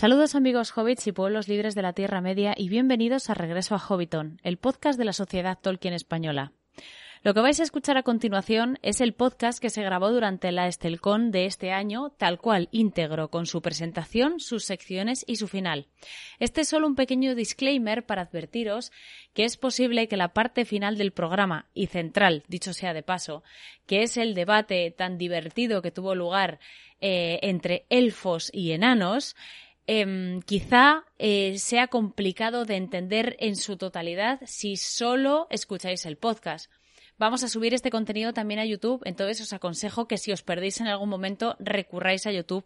Saludos amigos hobbits y pueblos libres de la Tierra Media y bienvenidos a Regreso a Hobbiton, el podcast de la Sociedad Tolkien Española. Lo que vais a escuchar a continuación es el podcast que se grabó durante la Estelcon de este año, tal cual íntegro, con su presentación, sus secciones y su final. Este es solo un pequeño disclaimer para advertiros que es posible que la parte final del programa, y central, dicho sea de paso, que es el debate tan divertido que tuvo lugar eh, entre elfos y enanos, em, quizá eh, sea complicado de entender en su totalidad si solo escucháis el podcast. Vamos a subir este contenido también a YouTube, entonces os aconsejo que si os perdéis en algún momento recurráis a YouTube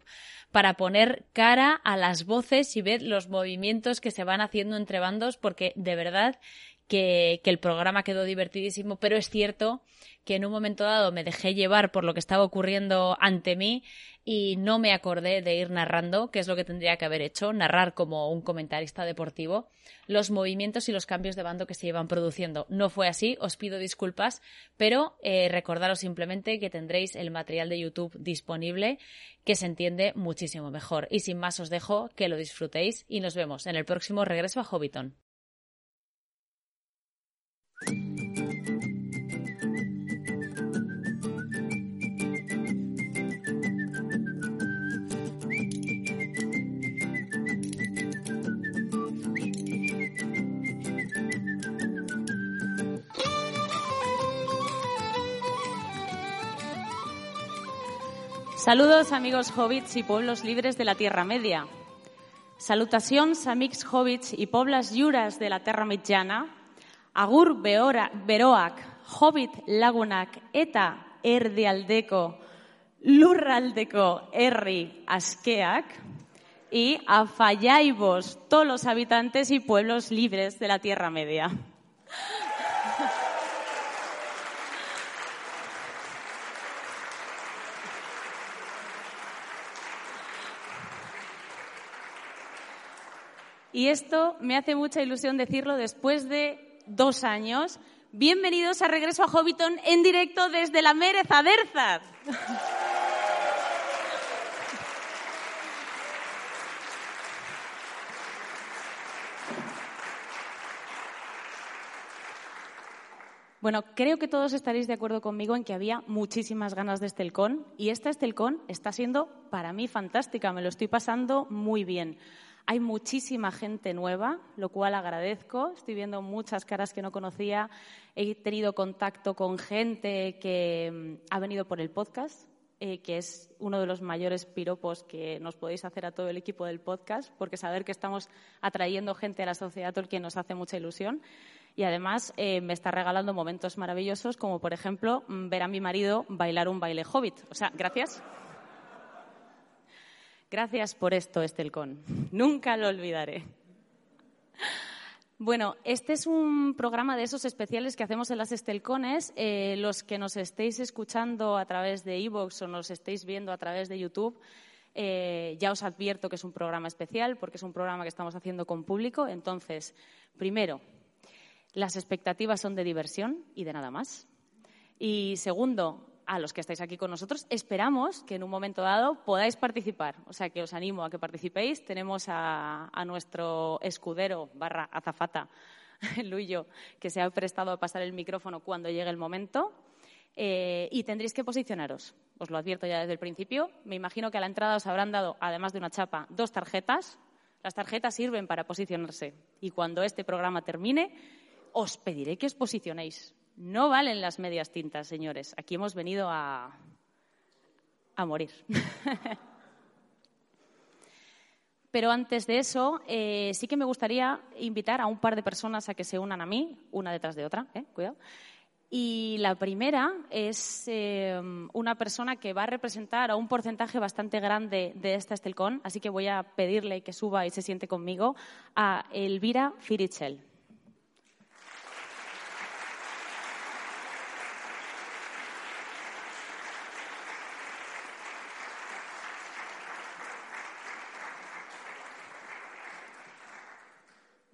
para poner cara a las voces y ver los movimientos que se van haciendo entre bandos, porque de verdad que, que, el programa quedó divertidísimo, pero es cierto que en un momento dado me dejé llevar por lo que estaba ocurriendo ante mí y no me acordé de ir narrando, que es lo que tendría que haber hecho, narrar como un comentarista deportivo los movimientos y los cambios de bando que se iban produciendo. No fue así, os pido disculpas, pero eh, recordaros simplemente que tendréis el material de YouTube disponible que se entiende muchísimo mejor. Y sin más os dejo que lo disfrutéis y nos vemos en el próximo regreso a Hobbiton. Saludos amigos hobbits y pueblos libres de la Tierra Media. Salutacions amics hobbits i pobles lliures de la Terra Mitjana. Agur beora, beroak, hobbit lagunak eta erdialdeko lurraldeko herri askeak. Y afalláivos todos los habitantes y pueblos libres de la Tierra Media. Y esto me hace mucha ilusión decirlo después de dos años. Bienvenidos a Regreso a Hobbiton en directo desde la Mérez Aderzad. Bueno, creo que todos estaréis de acuerdo conmigo en que había muchísimas ganas de Estelcón y esta Estelcón está siendo para mí fantástica, me lo estoy pasando muy bien. Hay muchísima gente nueva, lo cual agradezco. Estoy viendo muchas caras que no conocía. He tenido contacto con gente que mm, ha venido por el podcast, eh, que es uno de los mayores piropos que nos podéis hacer a todo el equipo del podcast, porque saber que estamos atrayendo gente a la sociedad Tolkien nos hace mucha ilusión. Y además eh, me está regalando momentos maravillosos, como por ejemplo mm, ver a mi marido bailar un baile hobbit. O sea, gracias. Gracias por esto, Estelcon. Nunca lo olvidaré. Bueno, este es un programa de esos especiales que hacemos en las Estelcones. Eh, los que nos estéis escuchando a través de iVoox o nos estéis viendo a través de YouTube, eh, ya os advierto que es un programa especial porque es un programa que estamos haciendo con público. Entonces, primero, las expectativas son de diversión y de nada más. Y segundo, a los que estáis aquí con nosotros, esperamos que en un momento dado podáis participar. O sea, que os animo a que participéis. Tenemos a, nuestro escudero barra azafata, Luyo, que se ha prestado a pasar el micrófono cuando llegue el momento. Eh, y tendréis que posicionaros. Os lo advierto ya desde el principio. Me imagino que a la entrada os habrán dado, además de una chapa, dos tarjetas. Las tarjetas sirven para posicionarse. Y cuando este programa termine, os pediré que os posicionéis no valen las medias tintas, señores. Aquí hemos venido a, a morir. Pero antes de eso, eh, sí que me gustaría invitar a un par de personas a que se unan a mí, una detrás de otra, ¿eh? cuidado. Y la primera es eh, una persona que va a representar a un porcentaje bastante grande de esta Estelcon, así que voy a pedirle que suba y se siente conmigo, a Elvira Firichel.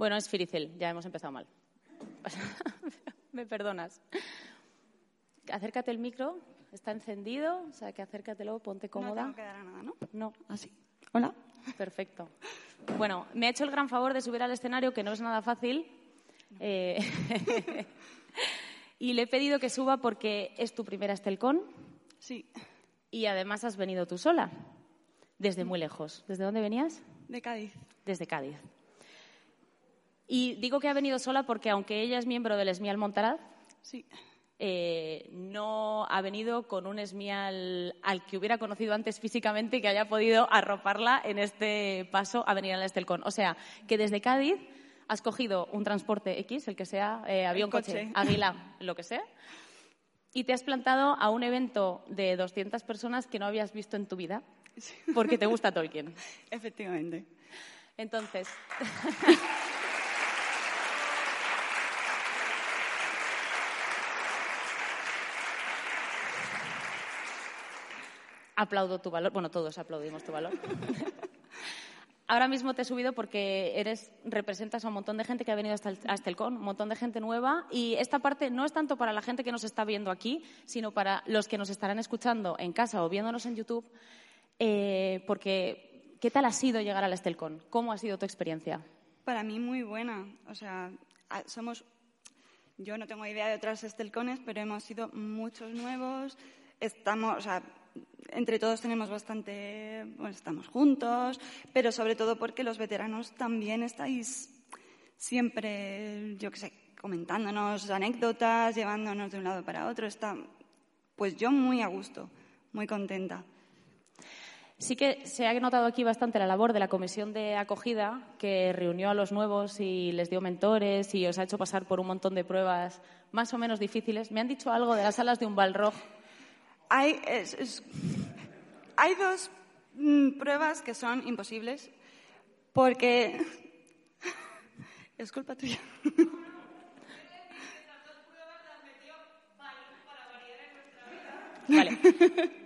Bueno, es Firicel, ya hemos empezado mal. Me perdonas. Acércate el micro, está encendido, o sea que acércatelo, ponte cómoda. No tengo que dar nada, ¿no? No. Así. Hola. Perfecto. Bueno, me ha hecho el gran favor de subir al escenario, que no es nada fácil. Eh, y le he pedido que suba porque es tu primera Estelcon. Sí. Y además has venido tú sola, desde muy lejos. ¿Desde dónde venías? De Cádiz. Desde Cádiz. Y digo que ha venido sola porque aunque ella es miembro del Esmial Montaraz, Sí. eh, no ha venido con un Esmial al que hubiera conocido antes físicamente y que haya podido arroparla en este paso a venir al Estelcon. O sea, que desde Cádiz has cogido un transporte X, el que sea, eh, avión, coche, coche. águila, lo que sea, y te has plantado a un evento de 200 personas que no habías visto en tu vida porque te gusta Tolkien. Efectivamente. Entonces, aplaudo tu valor. Bueno, todos aplaudimos tu valor. Ahora mismo te he subido porque eres, representas a un montón de gente que ha venido hasta el, hasta el CON, un montón de gente nueva. Y esta parte no es tanto para la gente que nos está viendo aquí, sino para los que nos estarán escuchando en casa o viéndonos en YouTube. eh, porque, ¿qué tal ha sido llegar al Estelcon? ¿Cómo ha sido tu experiencia? Para mí muy buena. O sea, somos... Yo no tengo idea de otras estelcones, pero hemos sido muchos nuevos. Estamos, o sea, entre todos tenemos bastante... Bueno, estamos juntos, pero sobre todo porque los veteranos también estáis siempre, yo qué sé, comentándonos anécdotas, llevándonos de un lado para otro. Está, pues yo muy a gusto, muy contenta. Sí que se ha notado aquí bastante la labor de la comisión de acogida, que reunió a los nuevos y les dio mentores y os ha hecho pasar por un montón de pruebas más o menos difíciles. Me han dicho algo de las salas de un Balrog. Hay, es- es- hay dos mm, pruebas que son imposibles porque es culpa tuya. Vale.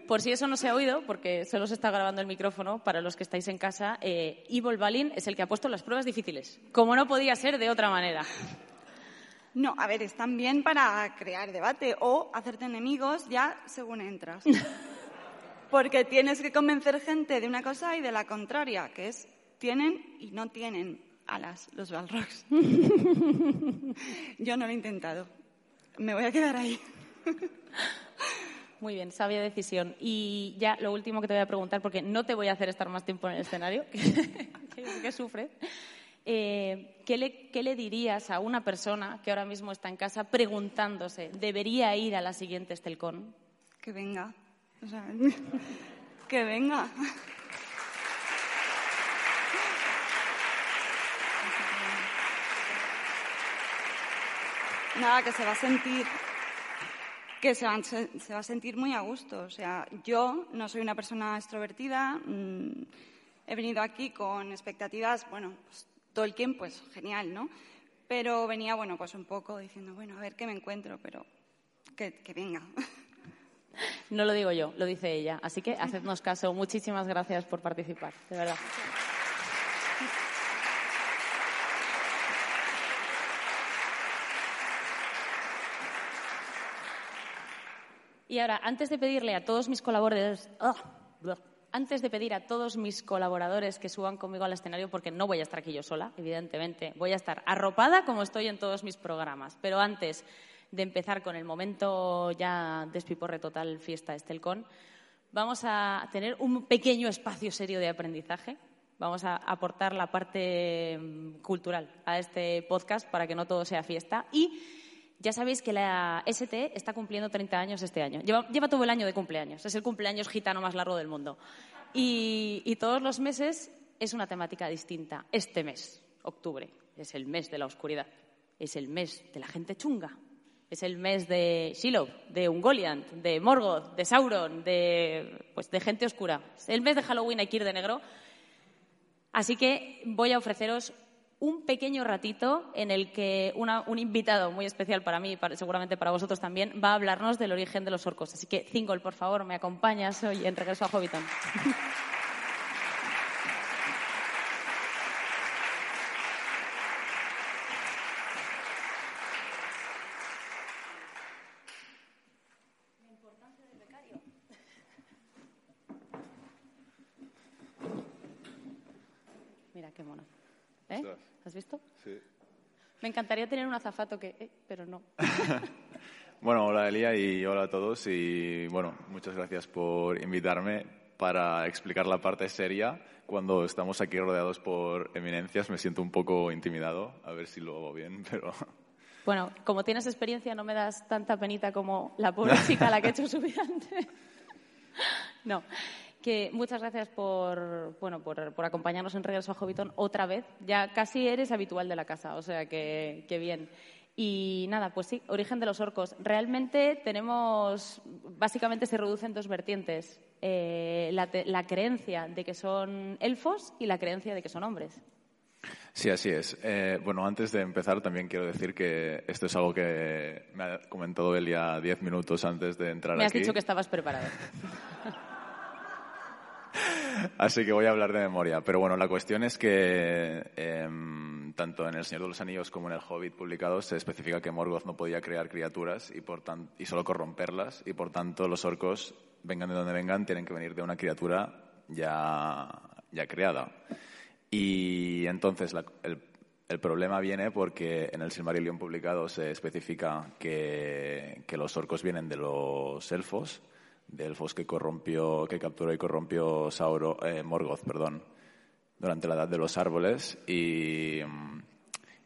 Por si eso no se ha oído, porque solo se está grabando el micrófono para los que estáis en casa, eh, Evil Balin es el que ha puesto las pruebas difíciles, como no podía ser de otra manera. No, a ver, están bien para crear debate o hacerte enemigos ya según entras. Porque tienes que convencer gente de una cosa y de la contraria, que es tienen y no tienen alas los Balrogs. Yo no lo he intentado. Me voy a quedar ahí. Muy bien, sabia decisión. Y ya lo último que te voy a preguntar, porque no te voy a hacer estar más tiempo en el escenario, que, que, que sufres. Eh, ¿qué, le, ¿Qué le dirías a una persona que ahora mismo está en casa preguntándose, ¿debería ir a la siguiente Estelcon? Que venga. O sea, que venga. Nada, que se va a sentir que se va, se, se va a sentir muy a gusto. O sea, yo no soy una persona extrovertida. mm, he venido aquí con expectativas, bueno, pues Tolkien, pues genial, ¿no? Pero venía, bueno, pues un poco diciendo, bueno, a ver qué me encuentro, pero que, venga. No lo digo yo, lo dice ella. Así que hacednos caso. Muchísimas gracias por participar, de verdad. Y ahora, antes de pedirle a todos mis colaboradores, ¡ah! Antes de pedir a todos mis colaboradores que suban conmigo al escenario, porque no voy a estar aquí yo sola, evidentemente, voy a estar arropada como estoy en todos mis programas. Pero antes de empezar con el momento ya despiporre total fiesta Estelcon, vamos a tener un pequeño espacio serio de aprendizaje. Vamos a aportar la parte mm, cultural a este podcast para que no todo sea fiesta. Y ya sabéis que la ST está cumpliendo 30 años este año. Lleva, todo el año de cumpleaños. Es el cumpleaños gitano más largo del mundo. Y, y todos los meses es una temática distinta. Este mes, octubre, es el mes de la oscuridad. Es el mes de la gente chunga. Es el mes de Shiloh, de Ungoliant, de Morgoth, de Sauron, de, pues, de gente oscura. Es el mes de Halloween hay que ir de negro. Así que voy a ofreceros un pequeño ratito en el que un invitado muy especial para mí y seguramente para vosotros también va a hablarnos del origen de los orcos. Así que, Zingol, por favor, me acompañas hoy en Regreso a Hobbiton. Mira, qué mona. ¿Eh? Ostras. ¿Has visto? Sí. Me encantaría tener un azafato que... eh, pero no. Bueno, hola Elia y hola a todos y bueno, muchas gracias por invitarme para explicar la parte seria. Cuando estamos aquí rodeados por eminencias me siento un poco intimidado, a ver si lo hago bien, pero Bueno, como tienes experiencia, no me das tanta penita como la pobre chica a la que he hecho subir antes. No, que muchas gracias por, bueno, por, por acompañarnos en Regreso a Hobbiton otra vez. Ya casi eres habitual de la casa, o sea que, que bien. Y nada, pues sí, origen de los orcos. Realmente tenemos, básicamente se reduce en dos vertientes. Eh, la, la creencia de que son elfos y la creencia de que son hombres. sí, así es. Eh, bueno, antes de empezar también quiero decir que esto es algo que me ha comentado Elia diez minutos antes de entrar Me has aquí. dicho que estabas preparado. Así que voy a hablar de memoria. Pero bueno, la cuestión es que em, tanto en El Señor de los Anillos como en El Hobbit publicados se especifica que Morgoth no podía crear criaturas y, por y solo corromperlas y por tanto los orcos, vengan de donde vengan, tienen que venir de una criatura ya, ya creada. Y entonces el, el problema viene porque en el Silmarillion publicado se especifica que, que los orcos vienen de los elfos, elfos que corrompió, que capturó y corrompió Sauro, eh, Morgoth, perdón, durante la Edad de los Árboles. Y,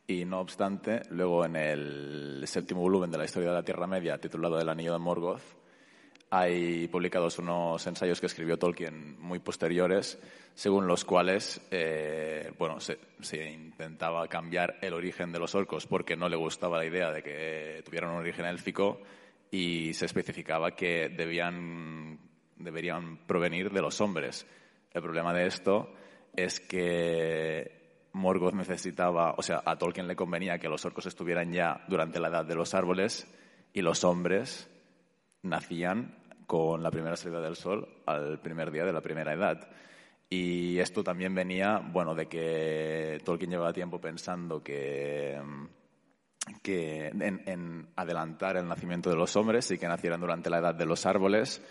y no obstante, luego en el séptimo volumen de la historia de la Tierra Media, titulado El Anillo de Morgoth, hay publicados unos ensayos que escribió Tolkien muy posteriores, según los cuales eh, bueno, se, se intentaba cambiar el origen de los orcos porque no le gustaba la idea de que tuvieran un origen élfico y se especificaba que debían, deberían provenir de los hombres. El problema de esto es que Morgoth necesitaba, o sea, a Tolkien le convenía que los orcos estuvieran ya durante la edad de los árboles y los hombres nacían con la primera salida del sol al primer día de la primera edad. Y esto también venía, bueno, de que Tolkien llevaba tiempo pensando que, que en, adelantar el nacimiento de los hombres y que nacieran durante la edad de los árboles.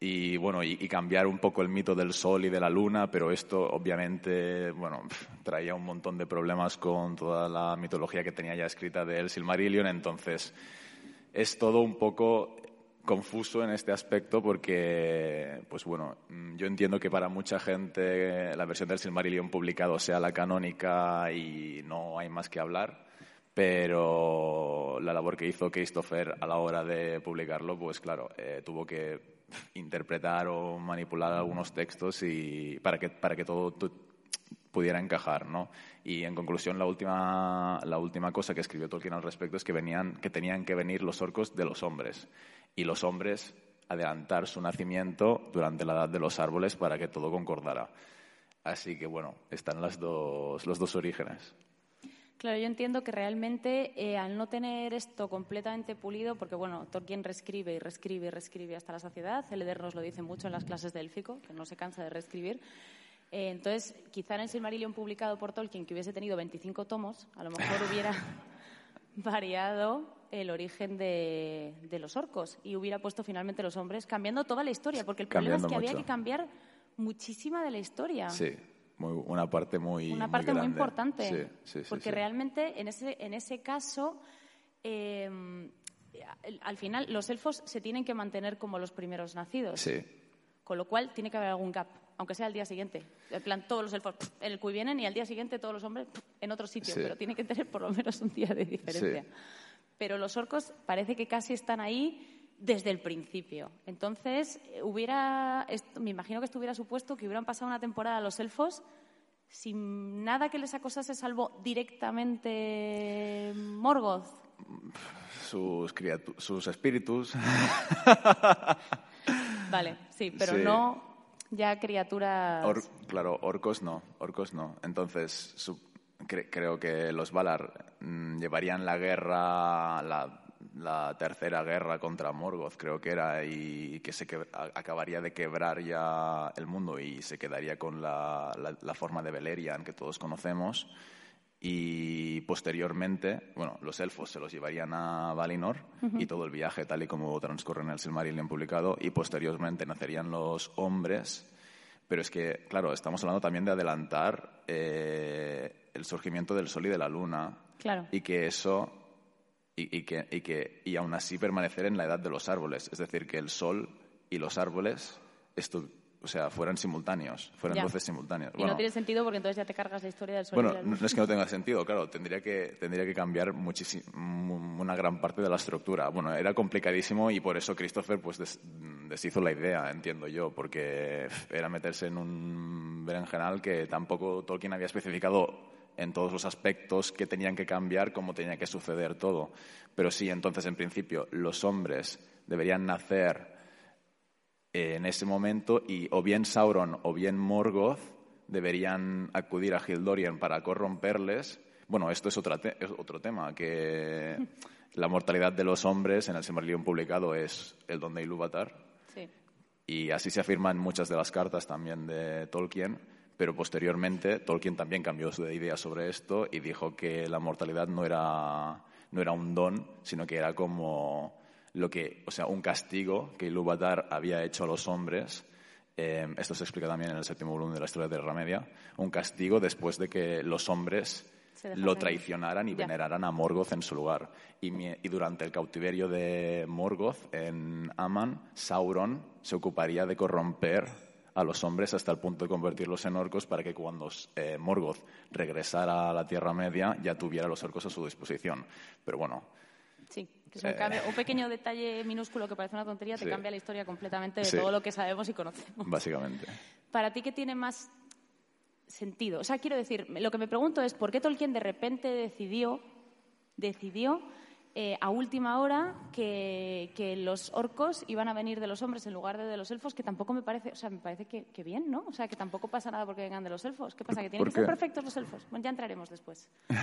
Y bueno y, cambiar un poco el mito del sol y de la luna pero esto obviamente bueno traía un montón de problemas con toda la mitología que tenía ya escrita de El Silmarillion entonces es todo un poco confuso en este aspecto porque, pues bueno, mm, yo entiendo que para mucha gente la versión del Silmarillion publicado sea la canónica y no hay más que hablar, pero la labor que hizo Christopher a la hora de publicarlo, pues claro, eh, tuvo que interpretar o manipular algunos textos y para que, para que todo pudiera encajar, ¿no? Y en conclusión, la última, la última cosa que escribió Tolkien al respecto es que, venían, que tenían que venir los orcos de los hombres y los hombres adelantar su nacimiento durante la edad de los árboles para que todo concordara. Así que bueno, están las dos, los dos orígenes. Claro, yo entiendo que realmente eh, al no tener esto completamente pulido, porque bueno, Tolkien reescribe y reescribe y reescribe hasta la saciedad, Eleder nos lo dice mucho en las clases de élfico, que no se cansa de reescribir. Eh, entonces, quizá en el Silmarillion publicado por Tolkien, que hubiese tenido 25 tomos, a lo mejor hubiera variado el origen de, de los orcos y hubiera puesto finalmente los hombres, cambiando toda la historia, porque el problema es que había que cambiar muchísima de la historia Sí, muy, una parte muy una parte muy, importante. Sí, sí, sí, porque realmente en ese, en ese caso, eh, al- al final los elfos se tienen que mantener como los primeros nacidos. Sí, Con lo cual tiene que haber algún gap, aunque sea al día siguiente. En plan, todos los elfos en el que vienen y al día siguiente todos los hombres en otro sitio, pero tiene que tener por lo menos un día de diferencia. Pero los orcos parece que casi están ahí desde el principio. Entonces, eh, hubiera, me imagino que esto hubiera supuesto que hubieran pasado una temporada los elfos sin nada que les acosase, salvo directamente Morgoth. sus, sus espíritus. Vale, sí, pero Sí. no ya criaturas. Or- claro, orcos no, orcos no. Entonces, su- cre- creo que los Valar mm, llevarían la guerra, la, la tercera guerra contra Morgoth, creo que era, y que se que- a- acabaría de quebrar ya el mundo y se quedaría con la, la- la forma de Beleriand que todos conocemos. Y posteriormente, bueno, los elfos se los llevarían a Valinor y todo el viaje, tal y como transcurre en el Silmarillion publicado, y posteriormente nacerían los hombres Pero es que, claro, estamos hablando también de adelantar eh, el surgimiento del Sol y de la Luna. Claro. Y que eso. Y, y que, y, que, y aún así permanecer en la edad de los árboles. Es decir, que el Sol y los árboles o sea, fueran simultáneos, fueran Ya. luces simultáneas. Y no tiene sentido porque entonces ya te cargas la historia del sol y Bueno, la no no es que no tenga sentido, claro, tendría que, tendría que cambiar una gran parte de la estructura. Bueno, era complicadísimo y por eso Christopher pues des- deshizo la idea, entiendo yo, porque era meterse en un berenjenal que tampoco Tolkien había especificado en todos los aspectos que tenían que cambiar, cómo tenía que suceder todo. Pero sí, entonces, en principio, los hombres deberían nacer en ese momento y o bien Sauron o bien Morgoth deberían acudir a Hildorian para corromperles. Bueno, esto es, otra te- es otro tema, que la mortalidad de los hombres en el Silmarillion publicado es el don de Ilúvatar Sí. y así se afirma en muchas de las cartas también de Tolkien, pero posteriormente Tolkien también cambió su idea sobre esto y dijo que la mortalidad no era, no era un don, sino que era como lo que, o sea, un castigo que Ilúvatar había hecho a los hombres. eh, esto se explica también en el séptimo volumen de la historia de Tierra Media. Un castigo después de que los hombres lo traicionaran y veneraran a Morgoth en su lugar. Y, y durante el cautiverio de Morgoth en Aman, Sauron se ocuparía de corromper a los hombres hasta el punto de convertirlos en orcos para que cuando eh, Morgoth regresara a la Tierra Media ya tuviera los orcos a su disposición. Pero bueno, Sí, que es un, Eh. cambio- un pequeño detalle minúsculo que parece una tontería te Sí. cambia la historia completamente de Sí. todo lo que sabemos y conocemos. básicamente. Para ti, ¿qué tiene más sentido? O sea, quiero decir, lo que me pregunto es por qué Tolkien de repente decidió, decidió eh, a última hora que, que los orcos iban a venir de los hombres en lugar de de los elfos, que tampoco me parece, o sea, me parece que, que bien, ¿no? O sea, que tampoco pasa nada porque vengan de los elfos. ¿Qué pasa? ¿Que tienen ¿Por que ser qué? perfectos los elfos? Bueno, ya entraremos después.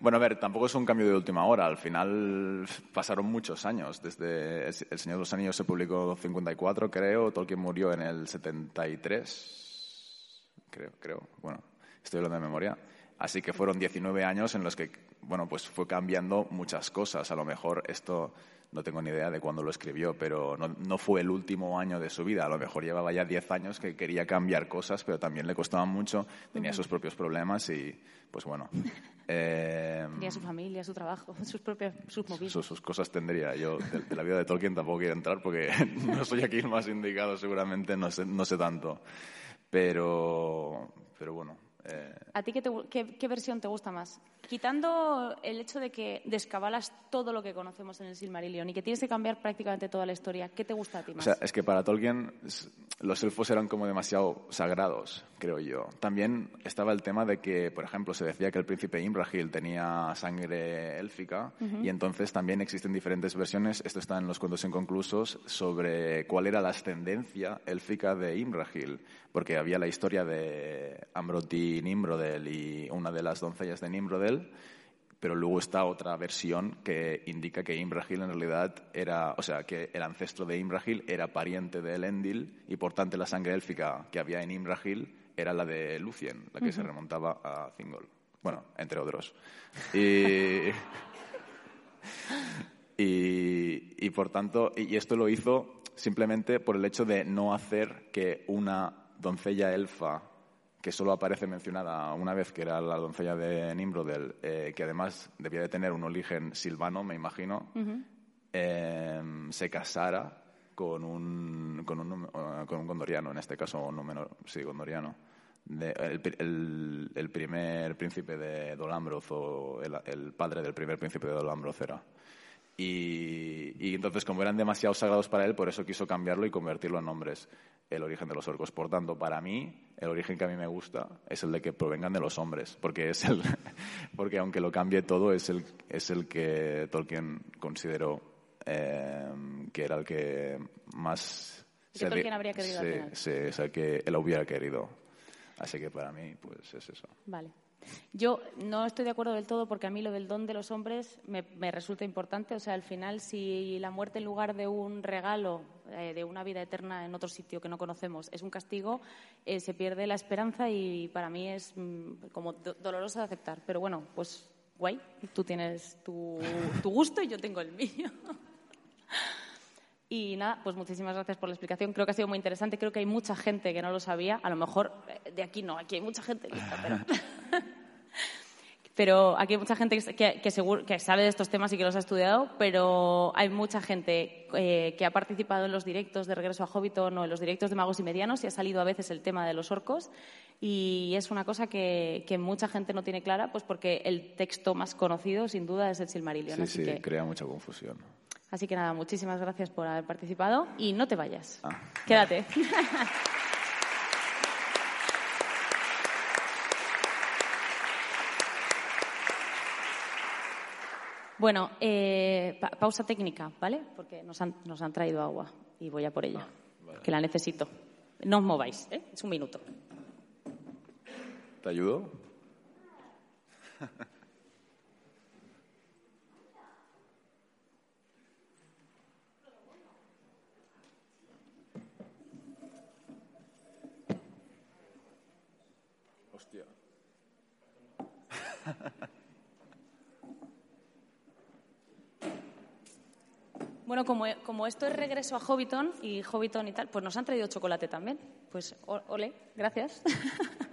Bueno, a ver, tampoco es un cambio de última hora. Al final pasaron muchos años. Desde El El Señor de los Anillos se publicó en 54, creo. Tolkien murió en el 73. Creo, creo. Bueno, estoy hablando de memoria. Así que fueron 19 años en los que, bueno, pues fue cambiando muchas cosas. A lo mejor esto no tengo ni idea de cuándo lo escribió, pero no, no fue el último año de su vida. A lo mejor llevaba ya 10 años que quería cambiar cosas, pero también le costaban mucho. Tenía sus propios problemas y, pues bueno. eh, Tenía su familia, su trabajo, sus propias sus movidas. sus, sus cosas tendría. Yo de, de la vida de Tolkien tampoco quiero entrar porque no soy aquí el más indicado, seguramente no sé, no sé tanto. Pero, pero bueno. Eh, ¿A ti qué, te qué- qué versión te gusta más? Quitando el hecho de que descabalas todo lo que conocemos en el Silmarillion y que tienes que cambiar prácticamente toda la historia, ¿qué te gusta a ti o más? sea, es que para Tolkien los elfos eran como demasiado sagrados, creo yo. También estaba el tema de que, por ejemplo, se decía que el príncipe Imrahil tenía sangre élfica y entonces también existen diferentes versiones, esto está en los cuentos inconclusos, sobre cuál era la ascendencia élfica de Imrahil, porque había la historia de Amroti Nimrodel y una de las doncellas de Nimrodel, pero luego está otra versión que indica que Imrahil en realidad era, o sea, que el ancestro de Imrahil era pariente de Elendil y por tanto la sangre élfica que había en Imrahil era la de Lucien, la que se remontaba a Thingol. Bueno, entre otros. Y, y, y por tanto, y esto lo hizo simplemente por el hecho de no hacer que una doncella elfa que solo aparece mencionada una vez, que era la doncella de Nimrodel, eh, que además debía de tener un origen silvano, me imagino, eh, se casara con un, con, un, eh, con un gondoriano, en este caso un número, sí, gondoriano. De- el, pri- el- el primer príncipe de Dolambroth, o el, el padre del primer príncipe de Dolambroth era. Y, y entonces, como eran demasiado sagrados para él, por eso quiso cambiarlo y convertirlo en nombres, el origen de los orcos. Por tanto, para mí, el origen que a mí me gusta es el de que provengan de los hombres, porque es el, porque aunque lo cambie todo, es el, es el que Tolkien consideró eh, que era el que más... Que se Tolkien habría querido sí, sí, es el que él hubiera querido. Así que para mí, pues es eso. Vale. Yo no estoy de acuerdo del todo porque a mí lo del don de los hombres me, resulta importante. O sea, al final, si la muerte en lugar de un regalo eh, de una vida eterna en otro sitio que no conocemos es un castigo, eh, se pierde la esperanza y para mí es mm, como do- doloroso de aceptar. Pero bueno, pues guay, tú tienes tu gusto y yo tengo el mío. Y nada, pues muchísimas gracias por la explicación. Creo que ha sido muy interesante. Creo que hay mucha gente que no lo sabía. A lo mejor eh, de aquí no, aquí hay mucha gente lista, pero... pero aquí hay mucha gente que, que, seguro, que sabe de estos temas y que los ha estudiado, pero hay mucha gente eh, que ha participado en los directos de Regreso a Hobbiton o en los directos de Magos y Medianos y ha salido a veces el tema de los orcos y es una cosa que, que mucha gente no tiene clara, pues porque el texto más conocido, sin duda, es el Silmarillion. Sí, así sí, que, crea mucha confusión. Así que nada, muchísimas gracias por haber participado y no te vayas. Ah, Quédate. Bueno, eh, pa- pausa técnica, ¿vale? Porque nos han, nos han traído agua y voy a por ella, que la necesito. No os mováis, ¿eh? Es un minuto. ¿Te ayudo? Bueno, como, como esto es regreso a Hobbiton y Hobbiton y tal, pues nos han traído chocolate también. Pues ole, gracias.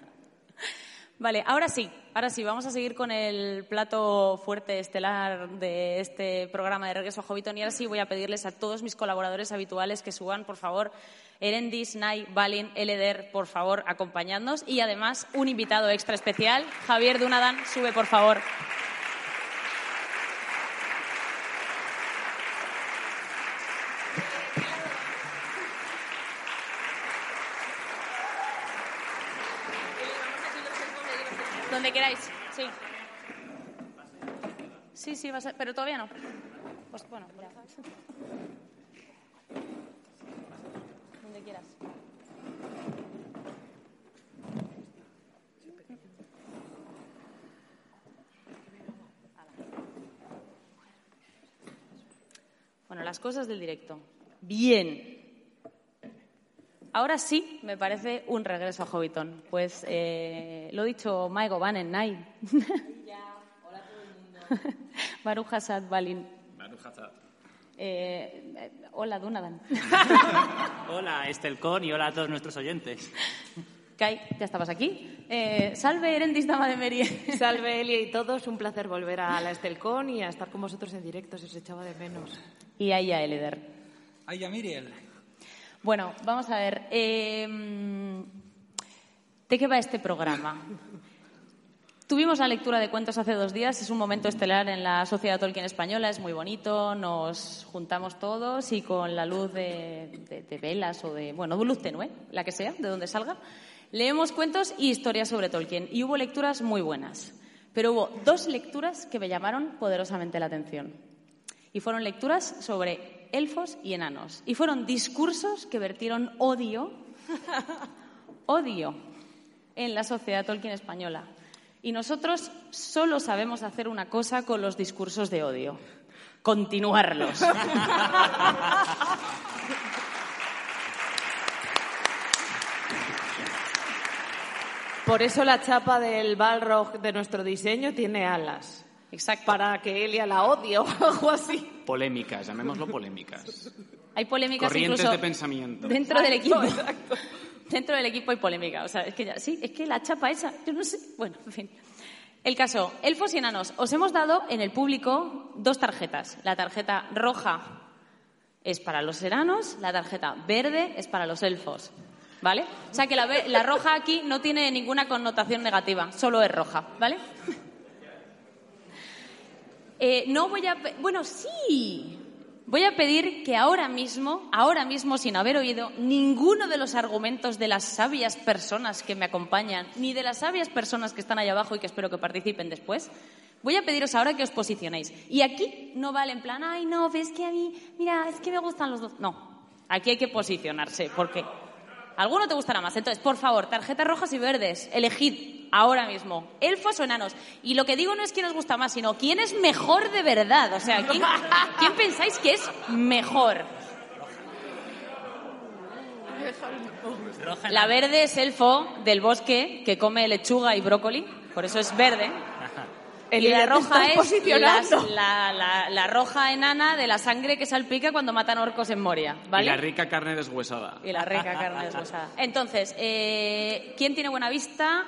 vale, ahora sí, ahora sí, vamos a seguir con el plato fuerte estelar de este programa de regreso a Hobbiton y ahora sí voy a pedirles a todos mis colaboradores habituales que suban, por favor, Erendis, Nay, Balin, Eleder, por favor, acompañadnos y además un invitado extra especial, Javier Dunadan, sube por favor. Queráis, sí. Sí, sí, va a ser, pero todavía no. Pues bueno, ya. Donde quieras. Bueno, las cosas del directo. Bien. Ahora sí, me parece un regreso a Hobbiton. Pues eh, lo dicho, Maigo Van en Nai. hola todo el mundo. Baruch Hassad Balin. Eh, eh, hola, Dunadan. Hola, Estelcon, y hola a todos nuestros oyentes. Kai, ya estabas aquí. Eh, salve, Erendis Dama de Merie. Salve Elia y todos, un placer volver a la Estelcon y a estar con vosotros en directo, si os echaba de menos. y ahí a Eleder. Ay, ya Miriel. Bueno, vamos a ver. eh, ¿De qué va este programa? Tuvimos la lectura de cuentos hace dos días, es un momento estelar en la Sociedad Tolkien Española, es muy bonito, nos juntamos todos y con la luz de, de- velas o de, bueno, de luz tenue, la que sea, de donde salga, leemos cuentos y historias sobre Tolkien. Y hubo lecturas muy buenas, pero hubo dos lecturas que me llamaron poderosamente la atención. Y fueron lecturas sobre elfos y enanos. Y fueron discursos que vertieron odio, odio, en la sociedad Tolkien española. Y nosotros solo sabemos hacer una cosa con los discursos de odio. Continuarlos. Por eso la chapa del Balrog de nuestro diseño tiene alas. Exacto. Para que Elia la odie o algo así. Polémicas, llamémoslo polémicas. Hay polémicas Corrientes incluso de pensamiento. dentro del equipo. Exacto. Dentro del equipo hay polémica. O sea, es que ya, sí, es que la chapa esa, yo no sé. Bueno, en fin. El caso, elfos y enanos. Os hemos dado en el público dos tarjetas. La tarjeta roja es para los enanos, la tarjeta verde es para los elfos. ¿Vale? O sea que la, ve- la roja aquí no tiene ninguna connotación negativa, solo es roja. ¿Vale? Eh, no voy a. Bueno, sí. Voy a pedir que ahora mismo, ahora mismo, sin haber oído ninguno de los argumentos de las sabias personas que me acompañan, ni de las sabias personas que están allá abajo y que espero que participen después, voy a pediros ahora que os posicionéis. Y aquí no vale en plan, ay, no, ves que a mí, mira, es que me gustan los dos. No, aquí hay que posicionarse, porque alguno te gustará más. Entonces, por favor, tarjetas rojas y verdes, elegid ahora mismo, elfos o enanos. Y lo que digo no es quién os gusta más, sino quién es mejor de verdad. O sea, ¿quién, quién pensáis que es mejor? La verde es elfo del bosque que come lechuga y brócoli, por eso es verde. Y la roja es las- la, la- la roja enana de la sangre que salpica cuando matan orcos en Moria, ¿vale? Y la rica carne deshuesada. Y la rica carne deshuesada. Entonces, eh, ¿quién tiene buena vista?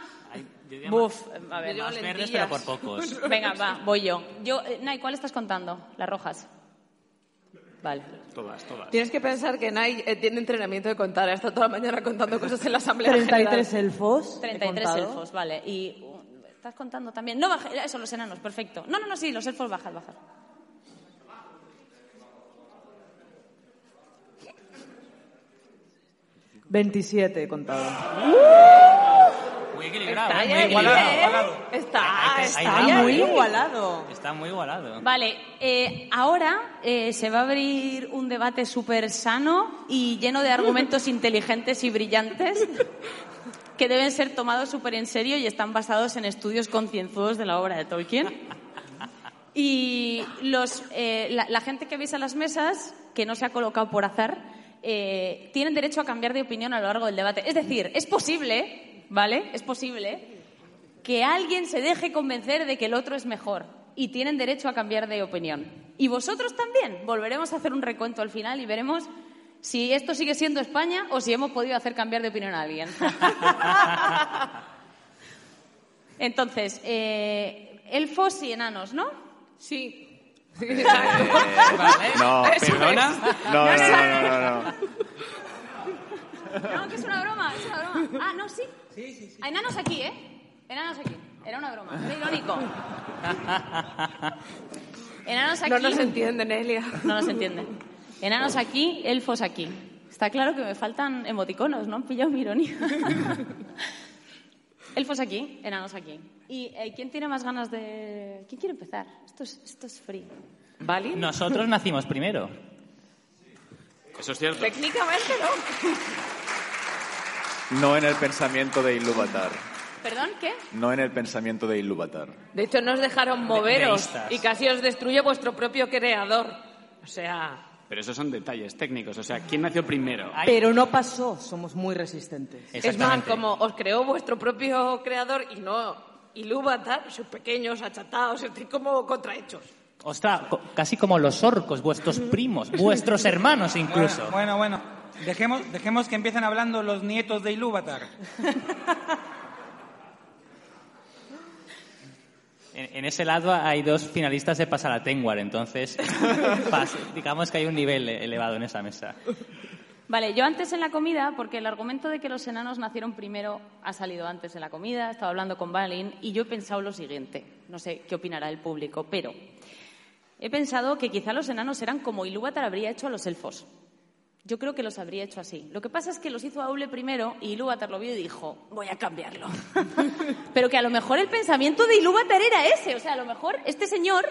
Ay, yo diría Buf, a ver, Yo Más lentillas. verdes, pero por pocos. Venga, va, voy yo. yo eh, Nay, ¿cuál estás contando? Las rojas. Vale. Todas, todas. Tienes que pensar que Nai eh, tiene entrenamiento de contar. Ha estado toda la mañana contando cosas en la asamblea 33 general. elfos. he 33 contado. elfos, vale. Y uh, estás contando también. No, baja, eso, los enanos, perfecto. No, no, no, sí, los elfos bajan, bajan. Veintisiete he contado. Muy equilibrado, Está ¿eh? muy igualado. ¿eh? Está, está muy igualado. Está muy igualado. Vale, eh, ahora eh, se va a abrir un debate súper sano y lleno de argumentos inteligentes y brillantes que deben ser tomados súper en serio y están basados en estudios concienzudos de la obra de Tolkien. Y los, eh, la, la gente que veis a las mesas, que no se ha colocado por azar, eh, tienen derecho a cambiar de opinión a lo largo del debate. Es decir, es posible, ¿vale? Es posible que alguien se deje convencer de que el otro es mejor y tienen derecho a cambiar de opinión. Y vosotros también. Volveremos a hacer un recuento al final y veremos si esto sigue siendo España o si hemos podido hacer cambiar de opinión a alguien. Entonces, eh, elfos y enanos, ¿no? Sí. Eh, no, ¿Perdona? no, no, no, no, no, no. Que es una broma, es una broma. Ah, no, sí. Sí, sí, sí. Enanos aquí, ¿eh? Enanos aquí. Era una broma, era irónico. Enanos aquí. No nos entienden, Elia. No nos entienden. Enanos aquí, elfos aquí. Está claro que me faltan emoticonos, ¿no? Han pillado mi ironía. elfos aquí, enanos aquí. ¿Y eh, quién tiene más ganas de...? ¿Quién quiere empezar? Esto es, esto es free. ¿Vale? Nosotros nacimos primero. Eso es cierto. Técnicamente no. No en el pensamiento de Ilúvatar. ¿Perdón? ¿Qué? No en el pensamiento de Ilúvatar. De hecho, nos dejaron moveros deístas. y casi os destruye vuestro propio creador. O sea, Pero esos son detalles técnicos. O sea, ¿quién nació primero? Pero no pasó, somos muy resistentes. es más, como os creó vuestro propio creador y no Ilúvatar, sois pequeños, achatados, estáis como contrahechos. Ostras, co- casi como los orcos, vuestros primos, vuestros hermanos incluso. Bueno, bueno, bueno. Dejemos, dejemos que empiecen hablando los nietos de Ilúvatar. En, en ese lado hay dos finalistas de Pasalatenguar, entonces pas- digamos que hay un nivel elevado en esa mesa. Vale, yo antes en la comida, porque el argumento de que los enanos nacieron primero ha salido antes en la comida, estaba hablando con Balin y yo he pensado lo siguiente, no sé qué opinará el público, pero he pensado que quizá los enanos eran como Ilúvatar habría hecho a los elfos. Yo creo que los habría hecho así. Lo que pasa es que los hizo Aule primero y Ilúvatar lo vio y dijo, voy a cambiarlo. pero que a lo mejor el pensamiento de Ilúvatar era ese, o sea, a lo mejor este señor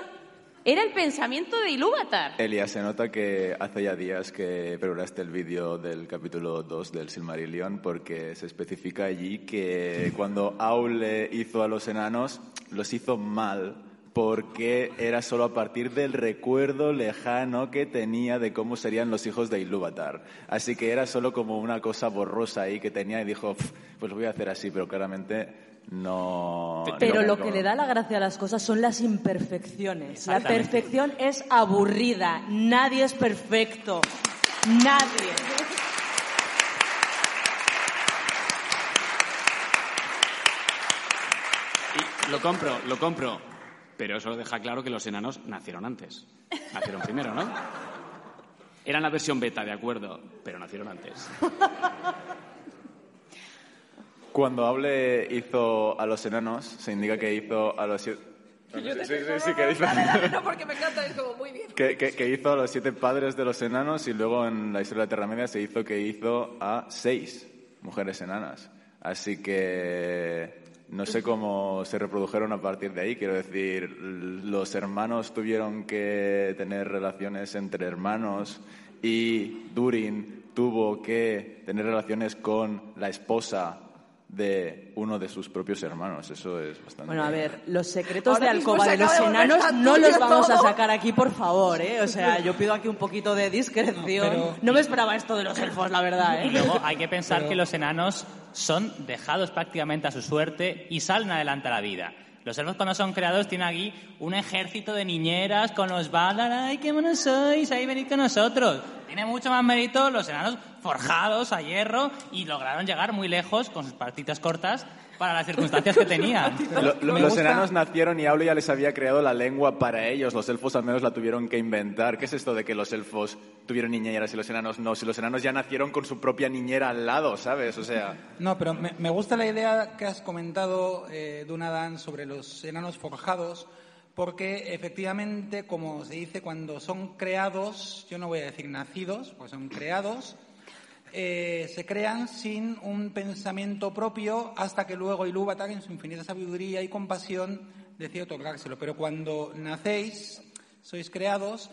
era el pensamiento de Ilúvatar. Elia, se nota que hace ya días que preparaste el vídeo del capítulo 2 del Silmarillion porque se especifica allí que cuando Aule hizo a los enanos, los hizo mal porque era solo a partir del recuerdo lejano que tenía de cómo serían los hijos de Ilúvatar. Así que era solo como una cosa borrosa ahí que tenía y dijo, "Pf, pues lo voy a hacer así, pero claramente no... Pero no- lo no- que le da la gracia a las cosas son las imperfecciones. La perfección es aburrida. Nadie es perfecto. Nadie. Y lo compro, lo compro. Pero eso deja claro que los enanos nacieron antes. Nacieron primero, ¿no? Eran la versión beta, de acuerdo, pero nacieron antes. Cuando Aule hizo a los enanos, se indica que hizo a los siete... Sí, sí, sí, sí, que hizo... No, porque me encanta, es como muy bien. que, que- que hizo a los siete padres de los enanos y luego en la historia de la Tierra Media se hizo que hizo a seis mujeres enanas. Así que no sé cómo se reprodujeron a partir de ahí. Quiero decir, los hermanos tuvieron que tener relaciones entre hermanos y Durin tuvo que tener relaciones con la esposa de uno de sus propios hermanos. Eso es bastante... Bueno, a ver, los secretos Ahora de alcoba se de los enanos no los vamos a todo. sacar aquí, por favor, ¿eh? O sea, yo pido aquí un poquito de discreción. Pero- No me esperaba esto de los elfos, la verdad, Y ¿eh? luego hay que pensar que los enanos son dejados prácticamente a su suerte y salen adelante a la vida. Los elfos cuando son creados tienen aquí un ejército de niñeras con los Valar. ¡Ay, qué monos sois! Ahí venid con nosotros. Tiene mucho más mérito los enanos forjados a hierro y lograron llegar muy lejos con sus partitas cortas para las circunstancias que tenían. Lo- los gusta- enanos nacieron y Aulo ya les había creado la lengua para ellos. Los elfos al menos la tuvieron que inventar. ¿Qué es esto de que los elfos tuvieron niñeras y los enanos no? Si los enanos ya nacieron con su propia niñera al lado, ¿sabes? O sea, No, pero me, me gusta la idea que has comentado, eh, Dunadan, sobre los enanos forjados, porque efectivamente, como se dice, cuando son creados, yo no voy a decir nacidos, pues son creados, eh, se crean sin un pensamiento propio hasta que luego Ilúvatar, en su infinita sabiduría y compasión, decide otorgárselo. Pero cuando nacéis, sois creados,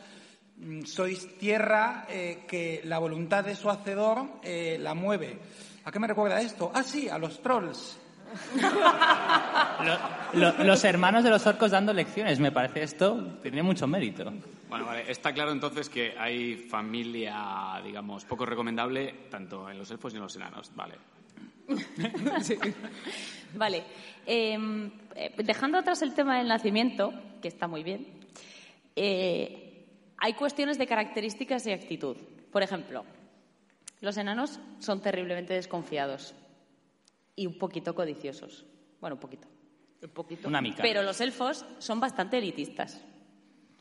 mm, sois tierra eh, que la voluntad de su hacedor eh, la mueve. ¿A qué me recuerda esto? Ah, sí, a los trolls. Lo- lo- los hermanos de los orcos dando lecciones, me parece esto, tiene mucho mérito. Bueno, vale, está claro entonces que hay familia, digamos, poco recomendable tanto en los elfos y en los enanos. Vale. Vale. eh, eh, dejando atrás el tema del nacimiento, que está muy bien, eh, hay cuestiones de características y actitud. Por ejemplo, los enanos son terriblemente desconfiados y un poquito codiciosos. Bueno, un poquito. Un poquito. Una mica. Pero los elfos son bastante elitistas.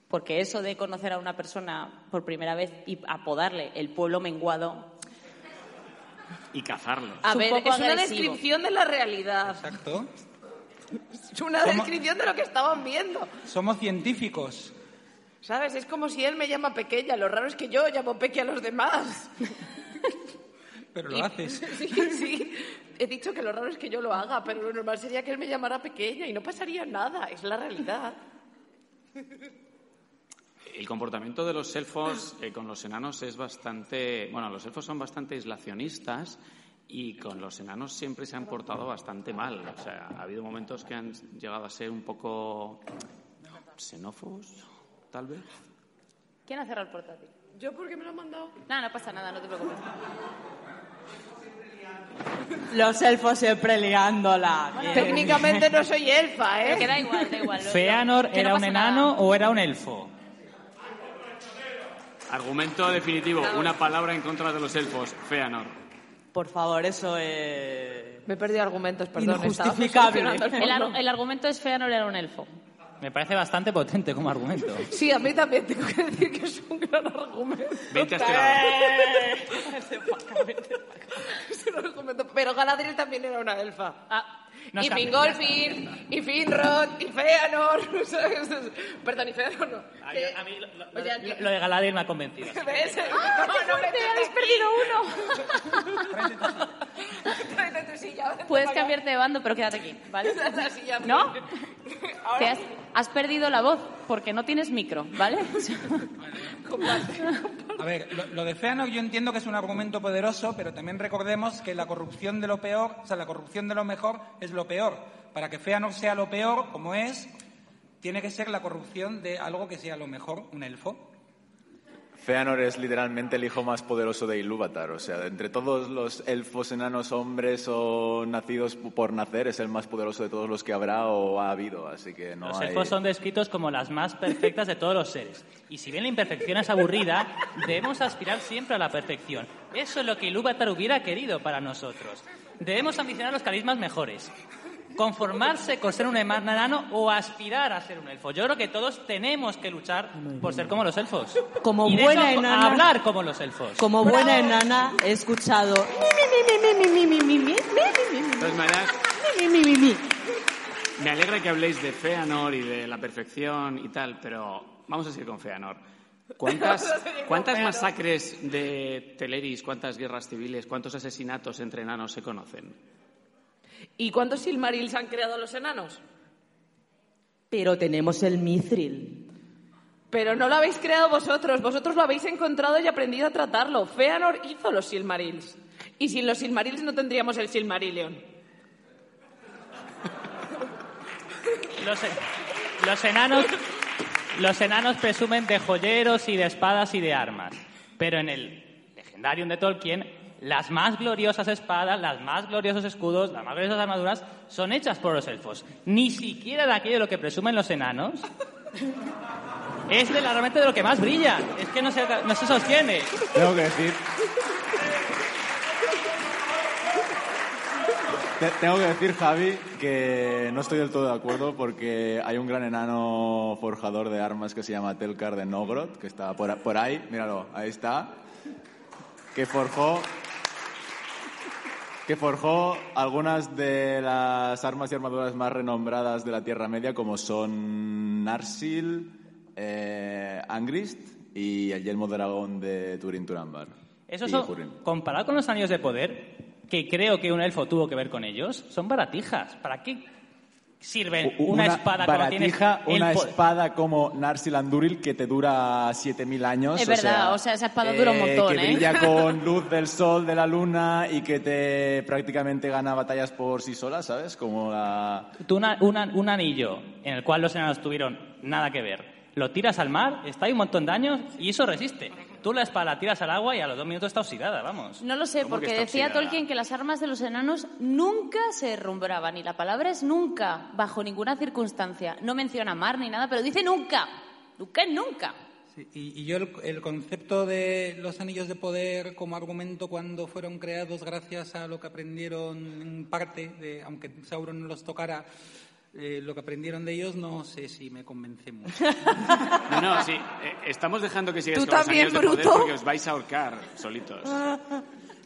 Porque eso de conocer a una persona por primera vez y apodarle el pueblo menguado. Y cazarlos. A ver, es una descripción de la realidad. Exacto. Es una ¿Cómo? descripción de lo que estaban viendo. Somos científicos. ¿Sabes? Es como si él me llama pequeña. Lo raro es que yo llamo peque a los demás. Pero lo Y- haces. Sí, sí. He dicho que lo raro es que yo lo haga, pero lo normal sería que él me llamara pequeña y no pasaría nada. Es la realidad. El comportamiento de los elfos eh, con los enanos es bastante... Bueno, los elfos son bastante aislacionistas y con los enanos siempre se han portado bastante mal. O sea, ha habido momentos que han llegado a ser un poco xenófobos, tal vez. ¿Quién ha cerrado el portátil? ¿Yo por qué me lo han mandado? No, no pasa nada, no te preocupes. Los elfos siempre liándola. Técnicamente no soy elfa, Pero que ¿eh? da igual, da igual. ¿Feanor no era un enano nada. o era un elfo? Argumento definitivo, una palabra en contra de los elfos, Feanor. Por favor, eso es... Me he perdido argumentos, perdón. Injustificable. el ar- el argumento es Feanor era un elfo. Me parece bastante potente como argumento. Sí, a mí también tengo que decir que es un gran argumento. Vente a este lado. Es un argumento. Pero Galadriel también era una elfa. Ah, Nos y. Fingolfin, y Finrod, y Feanor. Perdón, y Feanor no. A, Que- a mí lo, lo- Oye, lo- lo de Galadriel me ha convencido. ¿Ves? ¡Ah, no, no, vete habéis perdido uno! Tráete tu silla, Puedes cambiarte de bando, pero quédate aquí, ¿vale? ¿No? Te has, has perdido la voz porque no tienes micro, ¿vale? A ver, lo, lo de Feanor yo entiendo que es un argumento poderoso, pero también recordemos que la corrupción de lo peor, o sea, la corrupción de lo mejor es lo peor. Para que Feanor sea lo peor, como es, tiene que ser la corrupción de algo que sea lo mejor, un elfo. Feanor es literalmente el hijo más poderoso de Ilúvatar. O sea, de entre todos los elfos, enanos, hombres o nacidos por nacer, es el más poderoso de todos los que habrá o ha habido. Así que no Los hay... elfos son descritos como las más perfectas de todos los seres. Y si bien la imperfección es aburrida, debemos aspirar siempre a la perfección. Eso es lo que Ilúvatar hubiera querido para nosotros. Debemos ambicionar los carismas mejores. Conformarse con ser un enano o aspirar a ser un elfo. Yo creo que todos tenemos que luchar por ser como los elfos. Como y de buena eso, enana. Hablar como los elfos. Como Bravo. buena enana he escuchado. Me alegra que habléis de Feanor y de la perfección y tal, pero vamos a seguir con Feanor. ¿Cuántas, cuántas masacres de Teleris, cuántas guerras civiles, cuántos asesinatos entre enanos se conocen? ¿Y cuántos Silmarils han creado los enanos? Pero tenemos el mithril. Pero no lo habéis creado vosotros, vosotros lo habéis encontrado y aprendido a tratarlo. Feanor hizo los Silmarils. Y sin los Silmarils no tendríamos el Silmarillion. Los, los enanos, los enanos presumen de joyeros y de espadas y de armas. Pero en el Legendarium de Tolkien, las más gloriosas espadas, las más gloriosos escudos, las más gloriosas armaduras son hechas por los elfos. Ni siquiera de aquello de lo que presumen los enanos. Es de la, realmente de lo que más brilla. Es que no se, no se sostiene. Tengo que decir. Tengo que decir, Javi, que no estoy del todo de acuerdo porque hay un gran enano forjador de armas que se llama Telkar de Nogrod, que está por, por ahí, míralo, ahí está, que forjó que forjó algunas de las armas y armaduras más renombradas de la Tierra Media, como son Narsil, eh, Angrist y el yelmo dragón de Turin Turambar. Esos Y son, comparado con los anillos de poder, que creo que un elfo tuvo que ver con ellos, son baratijas. ¿Para qué sirve una, espada cuando tienes una poder? espada como Narsil Anduril que te dura 7.000 años. Es verdad, o sea, esa espada dura un montón, Que ¿eh? brilla con luz del sol, de la luna y que te prácticamente gana batallas por sí sola, ¿sabes? Como la... Tú una- una- un anillo en el cual los enanos tuvieron nada que ver, lo tiras al mar, está ahí un montón de años y eso resiste. Tú la espada la tiras al agua y a los dos minutos está oxidada, vamos. No lo sé, ¿Cómo que porque decía oxidada? Tolkien que las armas de los enanos nunca se derrumbraban. Y la palabra es nunca, bajo ninguna circunstancia. No menciona mar ni nada, pero dice nunca. Nunca es nunca. Sí, y, y yo el, el concepto de los anillos de poder como argumento cuando fueron creados gracias a lo que aprendieron en parte, de, aunque Sauron no los tocara, eh, lo que aprendieron de ellos no sé si me convence mucho. No, no, sí. eh, estamos dejando que sigáis ¿Tú con los también, anillos de poder bruto? porque os vais a ahorcar solitos.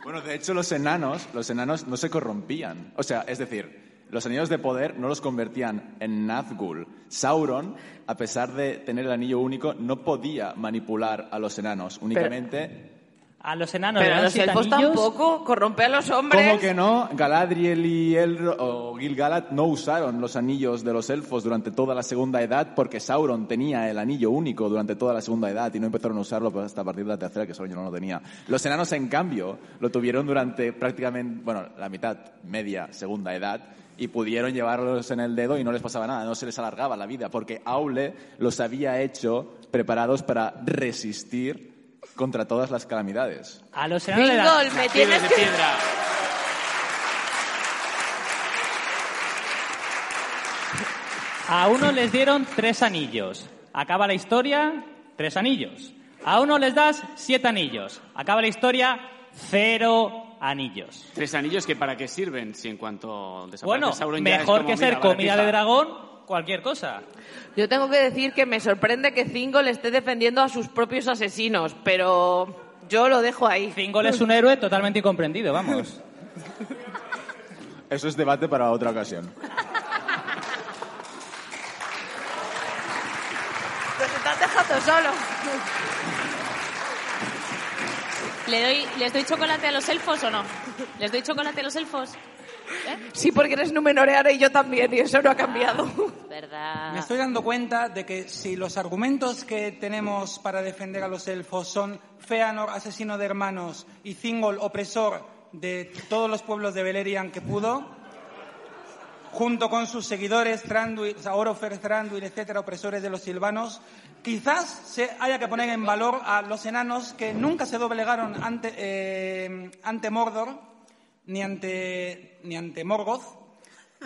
Bueno, de hecho los enanos, los enanos no se corrompían. O sea, es decir, los anillos de poder no los convertían en Nazgûl. Sauron, a pesar de tener el anillo único, no podía manipular a los enanos. Únicamente... A los enanos Pero los elfos tampoco, corrompe a los hombres. ¿Cómo que no? Galadriel y Elro o Gil-galad no usaron los anillos de los elfos durante toda la Segunda Edad porque Sauron tenía el anillo único durante toda la Segunda Edad y no empezaron a usarlo pues, hasta a partir de la tercera que Sauron no lo tenía. Los enanos, en cambio, lo tuvieron durante prácticamente, bueno, la mitad, media, Segunda Edad y pudieron llevarlos en el dedo y no les pasaba nada, no se les alargaba la vida porque Aule los había hecho preparados para resistir contra todas las calamidades. A los enanos le dan... Me tienes de que... piedra. A uno les dieron tres anillos. Acaba la historia, tres anillos. A uno les das siete anillos. Acaba la historia, cero anillos. Tres anillos que para qué sirven si en cuanto desaparece Bueno, Sauron ya es mejor como, que ser mira, comida baratija. de dragón, cualquier cosa. Yo tengo que decir que me sorprende que Zingo le esté defendiendo a sus propios asesinos, pero yo lo dejo ahí. Fingol es un héroe totalmente incomprendido, vamos. Eso es debate para otra ocasión. Nos estás dejando solo. ¿Le doy, ¿Les doy chocolate a los elfos o no? ¿Les doy chocolate a los elfos? Sí, porque eres numenoreana y yo también, y eso no ha cambiado. ¿Verdad? Me estoy dando cuenta de que si los argumentos que tenemos para defender a los elfos son Feanor, asesino de hermanos, y Thingol, opresor de todos los pueblos de Beleriand que pudo, junto con sus seguidores, Thranduil, o sea, Orofer, Thranduil, etcétera, opresores de los silvanos, quizás se haya que poner en valor a los enanos que nunca se doblegaron ante, eh, ante Mordor, ni ante, ni ante Morgoth.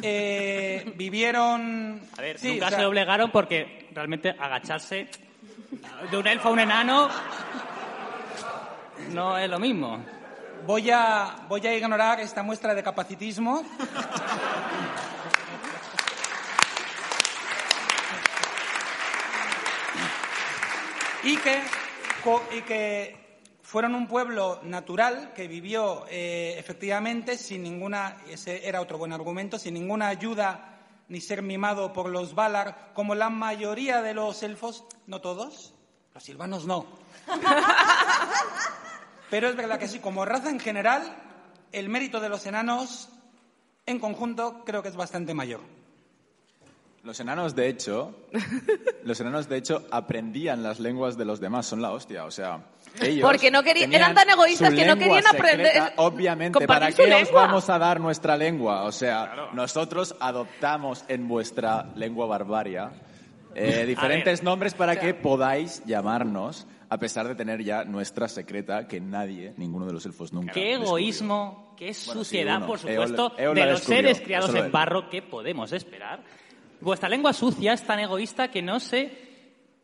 Eh, vivieron... A ver, Sí, nunca o sea, se doblegaron porque realmente agacharse de un elfo a un enano no es lo mismo. Voy a, voy a ignorar esta muestra de capacitismo. y, que, y que fueron un pueblo natural que vivió eh, efectivamente sin ninguna, ese era otro buen argumento, sin ninguna ayuda ni ser mimado por los Valar, como la mayoría de los elfos, no todos, los silvanos no. Pero es verdad que sí, como raza en general, el mérito de los enanos en conjunto creo que es bastante mayor. Los enanos, de hecho, los enanos, de hecho, aprendían las lenguas de los demás, son la hostia, o sea, ellos Porque no querían- eran tan egoístas que no querían aprender- secreta, Obviamente, ¿para qué os vamos a dar nuestra lengua? O sea, nosotros adoptamos en vuestra lengua barbaria eh, diferentes nombres para que podáis llamarnos a pesar de tener ya nuestra secreta que nadie, ninguno de los elfos nunca. Qué descubrió. egoísmo, qué Bueno, sí, suciedad, por supuesto, Eol de los seres criados en barro. ¿Qué podemos esperar? Vuestra lengua sucia es tan egoísta que no se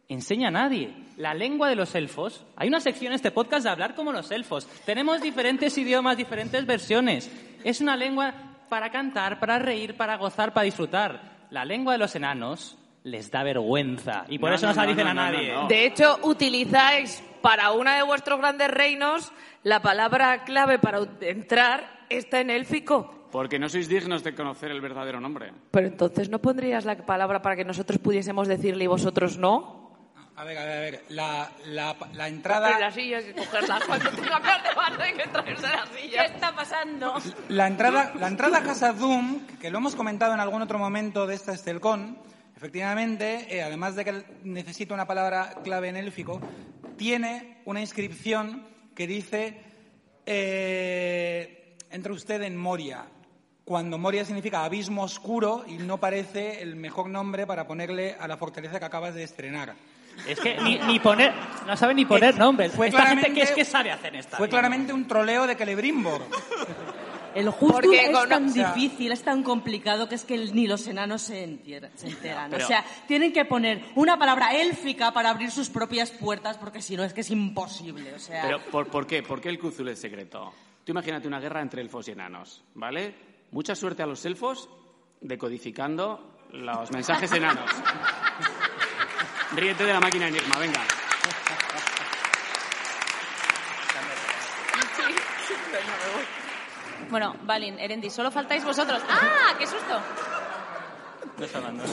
enseña a nadie. La lengua de los elfos. Hay una sección en este podcast de hablar como los elfos. Tenemos diferentes idiomas, diferentes versiones. Es una lengua para cantar, para reír, para gozar, para disfrutar. La lengua de los enanos les da vergüenza y por No, eso no, no, se la dicen no, a nadie. no, no. De hecho, utilizáis para uno de vuestros grandes reinos la palabra clave para entrar está en élfico. Porque no sois dignos de conocer el verdadero nombre. Pero entonces no pondrías la palabra para que nosotros pudiésemos decirle y vosotros no. A ver, a ver, a ver. La, la, la entrada, la silla hay que cogerla. Cuando te cambias de bando hay que traerse la silla. ¿Qué está pasando? la entrada, la entrada a Casa Doom, que lo hemos comentado en algún otro momento de esta Estelcon, efectivamente, eh, además de que necesita una palabra clave en élfico, tiene una inscripción que dice eh, entra usted en Moria. Cuando Moria significa abismo oscuro y no parece el mejor nombre para ponerle a la fortaleza que acabas de estrenar. Es que ni, ni poner, no sabe ni poner nombres. Fue Esta gente, claramente- ¿qué es que sabe hacer esta? Fue vida? claramente un troleo de Celebrimbor. El justo Porque es con- tan o sea- difícil, es tan complicado que es que ni los enanos se, entier- se enteran. Pero- O sea, tienen que poner una palabra élfica para abrir sus propias puertas porque si no es que es imposible. O sea, Pero ¿por, por qué? ¿Por qué el Cthulhu es secreto? Tú imagínate una guerra entre elfos y enanos, ¿vale? Mucha suerte a los elfos decodificando los mensajes enanos. Ríete de la máquina Enigma, venga. Bueno, Balin, Erendi, solo faltáis vosotros. ¡Ah! ¡Qué susto! No está dando.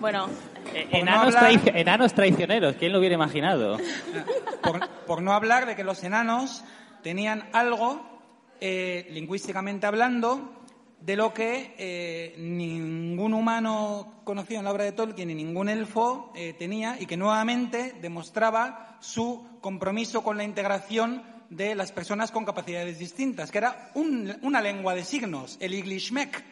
Bueno, Eh, no enanos, hablar- traici- enanos traicioneros, ¿quién lo hubiera imaginado? por, por no hablar de que los enanos tenían algo, eh, lingüísticamente hablando, de lo que eh, ningún humano conocido en la obra de Tolkien y ningún elfo eh, tenía y que nuevamente demostraba su compromiso con la integración de las personas con capacidades distintas, que era un- una lengua de signos, el Iglishmek.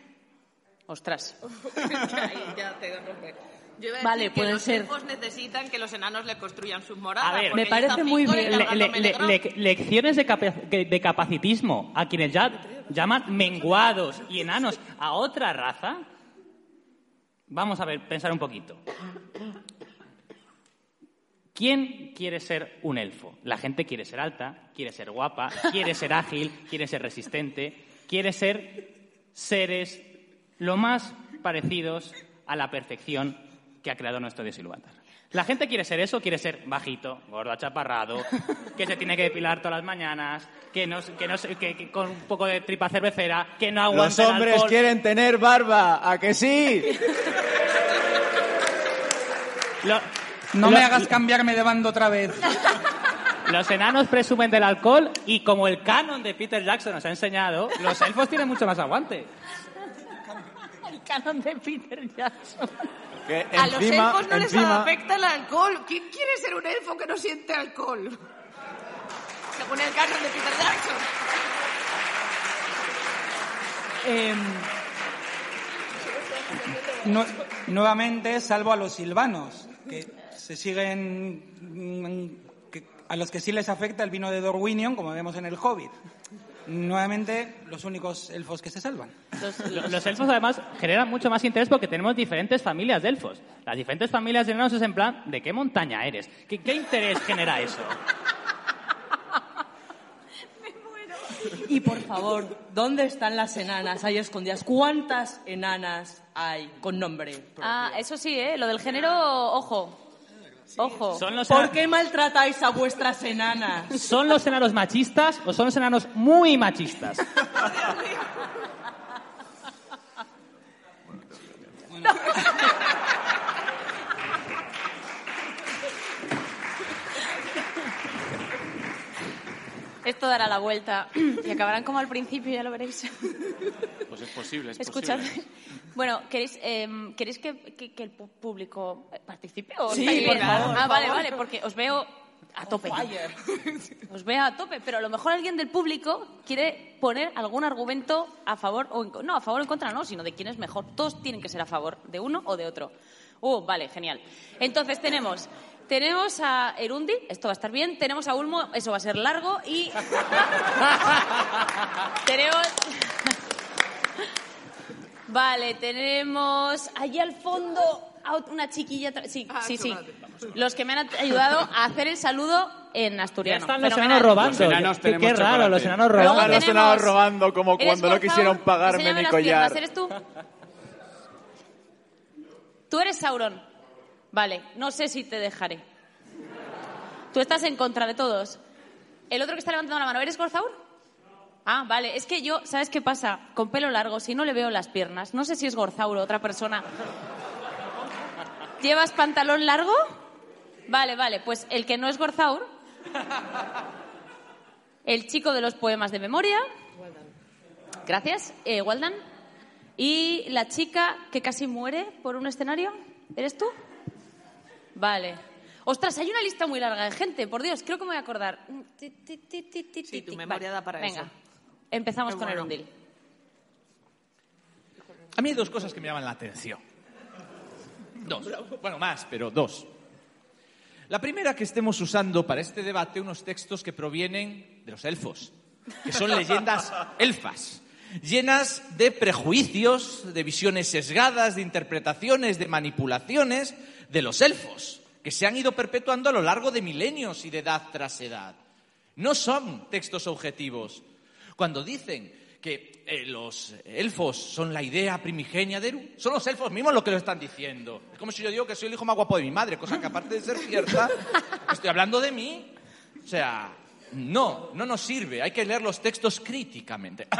ostras. Ahí ya te rompe. Yo iba a Vale, decir que pueden los ser. elfos necesitan que los enanos le construyan sus moradas. A ver, me parece muy bien. Le- encargándome le- de le- Graf. le- lecciones de, capa- de capacitismo a quienes ya llaman menguados y enanos a otra raza. Vamos a ver, pensar un poquito. ¿Quién quiere ser un elfo? La gente quiere ser alta, quiere ser guapa, quiere ser ágil, quiere ser resistente, quiere ser seres lo más parecidos a la perfección que ha creado nuestro dios Ilúvatar. La gente quiere ser eso, quiere ser bajito, gordo, achaparrado, que se tiene que depilar todas las mañanas, que no, que no que, que con un poco de tripa cervecera, que no aguanta Los el hombres alcohol. quieren tener barba, ¿a que sí? Lo- No lo- me hagas cambiarme de bando otra vez. Los enanos presumen del alcohol y como el canon de Peter Jackson nos ha enseñado, los elfos tienen mucho más aguante. El canon de Peter Jackson. Que A los elfos no les afecta el alcohol. ¿Quién quiere ser un elfo que no siente alcohol? Según el canon de Peter Jackson. em, Nu- nuevamente, salvo a los silvanos, que se siguen. mm, que- a los que sí les afecta el vino de Dorwinion, como vemos en el Hobbit. Nuevamente, los únicos elfos que se salvan. Lo- Los elfos además generan mucho más interés porque tenemos diferentes familias de elfos. Las diferentes familias de enanos es en plan, ¿de qué montaña eres? ¿Qué, qué interés genera eso? y por favor, ¿dónde están las enanas ahí escondidas? ¿Cuántas enanas hay con nombre? propio? Ah, eso sí, ¿eh? Lo del género, ojo. Ojo. ¿Son los, ¿Por qué maltratáis a vuestras enanas? ¿Son los enanos machistas o son los enanos muy machistas? Esto dará la vuelta y acabarán como al principio, ya lo veréis. Pues es posible, es Escuchad. posible. Bueno, ¿queréis, em, ¿queréis que, que- que el público participe? ¿O Sí, por bien? favor, Ah, por vale, favor. vale, porque os veo a tope. Os veo a tope, pero a lo mejor alguien del público quiere poner algún argumento a favor o en, no, a favor o en contra no, sino de quién es mejor. Todos tienen que ser a favor de uno o de otro. Uh, vale, genial. Entonces tenemos Tenemos a Erundil, esto va a estar bien. Tenemos a Ulmo, eso va a ser largo. Y. tenemos. vale, tenemos allí al fondo a una chiquilla. tra- Sí, sí, sí. Los que me han ayudado a hacer el saludo en Ya asturiano. están los Fenomenal. enanos robando. Los enanos Qué- qué raro, los enanos Luego robando. Los enanos robando como ¿Eres cuando no quisieron pagarme mi collar. piernas, ¿Eres tú? Tú eres Sauron. Vale, no sé si te dejaré. Tú estás en contra de todos. El otro que está levantando la mano, ¿eres Gorzaur? Ah, vale. Es que yo, ¿sabes qué pasa? Con pelo largo, si no le veo las piernas, no sé si es Gorzaur o otra persona. ¿Llevas pantalón largo? Vale, vale. Pues el que no es Gorzaur, el chico de los poemas de memoria. Gracias, eh, Waldan. Y la chica que casi muere por un escenario, ¿eres tú? Vale. Ostras, hay una lista muy larga de gente, por Dios, creo que me voy a acordar. Sí, tu memoria da para venga. eso. Empezamos con el bueno. Undil. A mí hay dos cosas que me llaman la atención. Dos. Bueno, más, pero dos. La primera, que estemos usando para este debate unos textos que provienen de los elfos, que son leyendas elfas, llenas de prejuicios, de visiones sesgadas, de interpretaciones, de manipulaciones de los elfos, que se han ido perpetuando a lo largo de milenios y de edad tras edad. No son textos objetivos. Cuando dicen que eh, los elfos son la idea primigenia de Eru, son los elfos mismos los que lo están diciendo. Es como si yo digo que soy el hijo más guapo de mi madre, cosa que aparte de ser cierta, estoy hablando de mí. O sea, no, no nos sirve. Hay que leer los textos críticamente.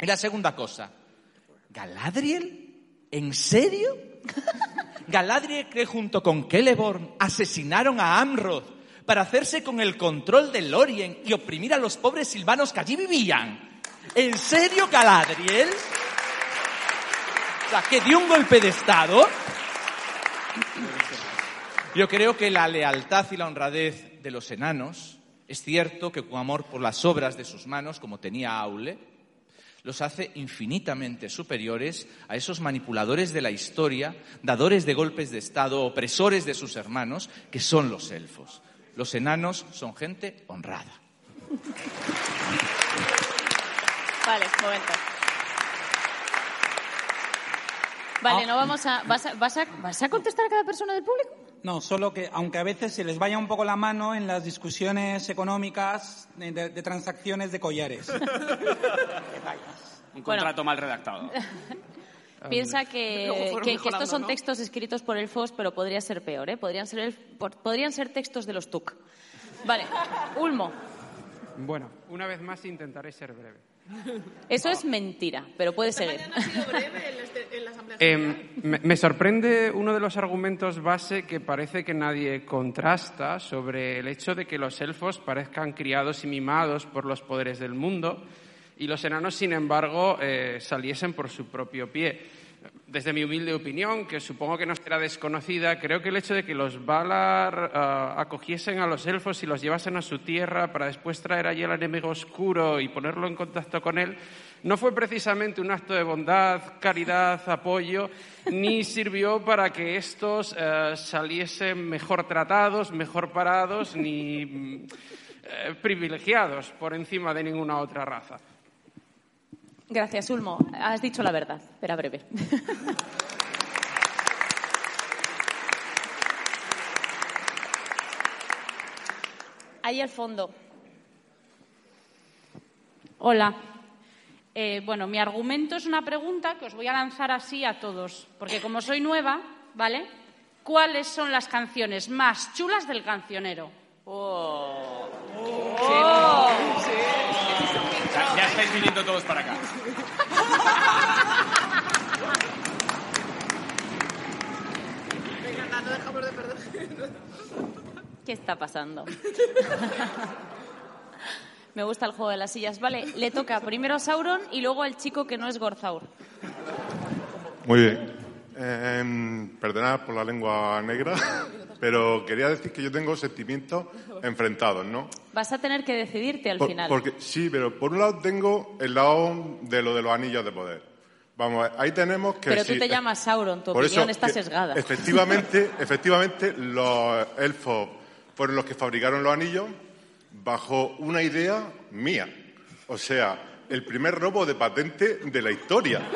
Y la segunda cosa, ¿Galadriel? ¿En serio? Galadriel que junto con Celeborn asesinaron a Amroth para hacerse con el control de Lorien y oprimir a los pobres silvanos que allí vivían. ¿En serio, Galadriel? O sea, que dio un golpe de Estado. Yo creo que la lealtad y la honradez de los enanos es cierto que con amor por las obras de sus manos, como tenía Aule, los hace infinitamente superiores a esos manipuladores de la historia, dadores de golpes de Estado, opresores de sus hermanos, que son los elfos. Los enanos son gente honrada. Vale, momento. Vale, no vamos a vas, a. vas a. ¿Vas a contestar a cada persona del público? No, solo que aunque a veces se les vaya un poco la mano en las discusiones económicas de, de- de transacciones de collares. Un Bueno. contrato mal redactado. Piensa que, estos son ¿no? textos escritos por elfos, pero podría ser peor, ¿eh? Podrían ser, por- podrían ser textos de los TUC. Vale, Ulmo, Bueno, una vez más intentaré ser breve. Eso es mentira, pero puede seguir. Mañana ha sido breve en, este- en la Asamblea Em, me sorprende uno de los argumentos base que parece que nadie contrasta sobre el hecho de que los elfos parezcan criados y mimados por los poderes del mundo y los enanos, sin embargo, eh, saliesen por su propio pie. Desde mi humilde opinión, que supongo que no será desconocida, creo que el hecho de que los Valar ah, acogiesen a los elfos y los llevasen a su tierra para después traer allí al enemigo oscuro y ponerlo en contacto con él, no fue precisamente un acto de bondad, caridad, apoyo, ni sirvió para que estos eh, saliesen mejor tratados, mejor parados, ni mm, eh, privilegiados por encima de ninguna otra raza. Gracias, Ulmo. Has dicho la verdad, era breve. Ahí al fondo. Hola. Eh, bueno, mi argumento es una pregunta que os voy a lanzar así a todos, porque como soy nueva, ¿vale? ¿Cuáles son las canciones más chulas del cancionero? Ya, ya estáis viniendo todos para acá. Venga, no dejamos de perder. ¿Qué está pasando? Me gusta el juego de las sillas. Vale, le toca primero a Sauron y luego al chico que no es Gorzaur. Muy bien. Eh, perdonad por la lengua negra, pero quería decir que yo tengo sentimientos enfrentados, ¿no? Vas a tener que decidirte al Por- final. Porque sí, pero por un lado tengo el lado de lo de los anillos de poder. Vamos, ahí tenemos que... Pero tú te llamas Sauron, tu por opinión eso, está sesgada. Efectivamente, efectivamente, los elfos fueron los que fabricaron los anillos bajo una idea mía. O sea, el primer robo de patente de la historia.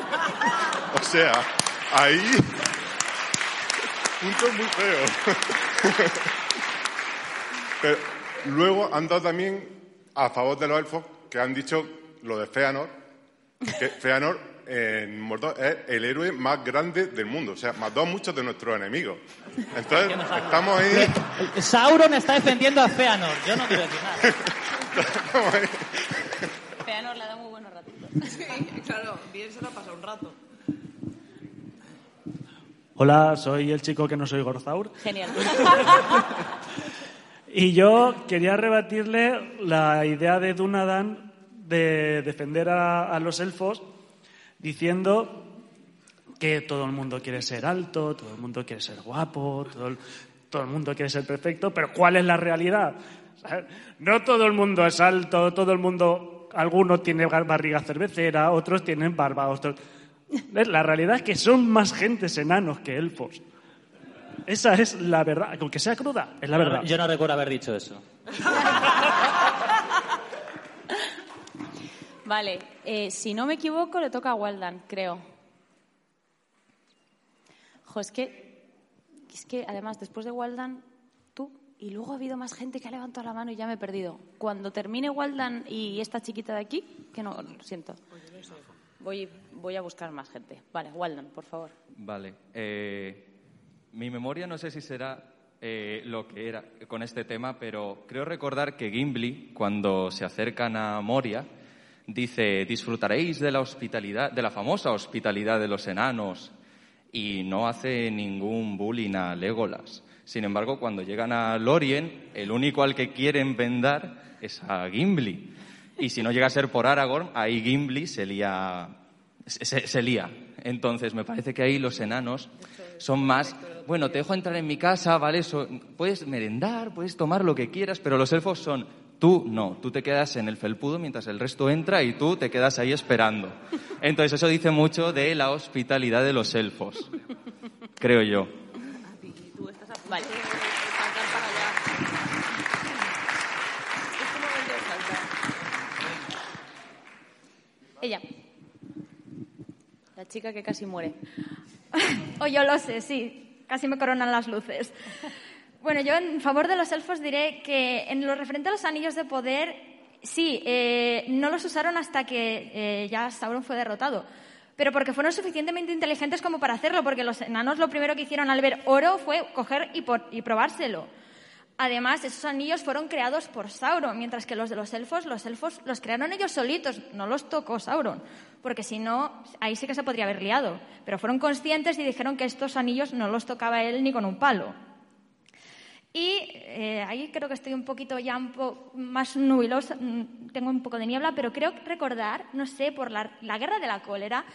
O sea, ahí... Punto muy feo. Pero luego han dado también a favor de los elfos que han dicho lo de Feanor, que Feanor en Mordor es el héroe más grande del mundo. O sea, mató a muchos de nuestros enemigos. Entonces, estamos ahí... Sauron está defendiendo a Feanor. Yo no quiero decir nada. estamos ahí. Feanor le da muy buenos ratitos. Sí, claro, bien se lo ha pasado un rato. Hola, soy el chico que no soy Gorzaur. Genial. Y yo quería rebatirle la idea de Dunadan de defender a, a los elfos diciendo que todo el mundo quiere ser alto, todo el mundo quiere ser guapo, todo el, todo el mundo quiere ser perfecto, pero ¿cuál es la realidad? O sea, no todo el mundo es alto, todo el mundo, algunos tienen barriga cervecera, otros tienen barba, otros... La realidad es que son más gentes enanos que elfos. Esa es la verdad, aunque sea cruda, es la verdad. Yo no recuerdo haber dicho eso. Vale, eh, si no me equivoco, le toca a Waldan, creo. Jo, es que, es que además, después de Waldan, tú, y luego ha habido más gente que ha levantado la mano y ya me he perdido. Cuando termine Waldan y esta chiquita de aquí, que no, lo siento. Voy, voy a buscar más gente. Vale, Waldan, por favor. Vale. eh, mi memoria no sé si será eh, lo que era con este tema, pero creo recordar que Gimli, cuando se acercan a Moria, dice, disfrutaréis de la hospitalidad, de la famosa hospitalidad de los enanos, y no hace ningún bullying a Legolas. Sin embargo, cuando llegan a Lorien, el único al que quieren vendar es a Gimli. Y si no llega a ser por Aragorn, ahí Gimli se lía. Entonces, me parece que ahí los enanos son más, bueno, te dejo entrar en mi casa, ¿vale? So- puedes merendar, puedes tomar lo que quieras, pero los elfos son, tú no, tú te quedas en el felpudo mientras el resto entra y tú te quedas ahí esperando. Entonces, eso dice mucho de la hospitalidad de los elfos, creo yo. Vale. Ella. La chica que casi muere. O yo lo sé, sí. Casi me coronan las luces. Bueno, yo en favor de los elfos diré que en lo referente a los anillos de poder, sí, eh, no los usaron hasta que eh, ya Sauron fue derrotado. Pero porque fueron suficientemente inteligentes como para hacerlo, porque los enanos lo primero que hicieron al ver oro fue coger y, por- y probárselo. Además, esos anillos fueron creados por Sauron, mientras que los de los elfos, los elfos los crearon ellos solitos, no los tocó Sauron, porque si no, ahí sí que se podría haber liado. Pero fueron conscientes y dijeron que estos anillos no los tocaba él ni con un palo. Y eh, ahí creo que estoy un poquito ya un po más nubilosa, mm, tengo un poco de niebla, pero creo recordar, no sé, por la, la guerra de la cólera,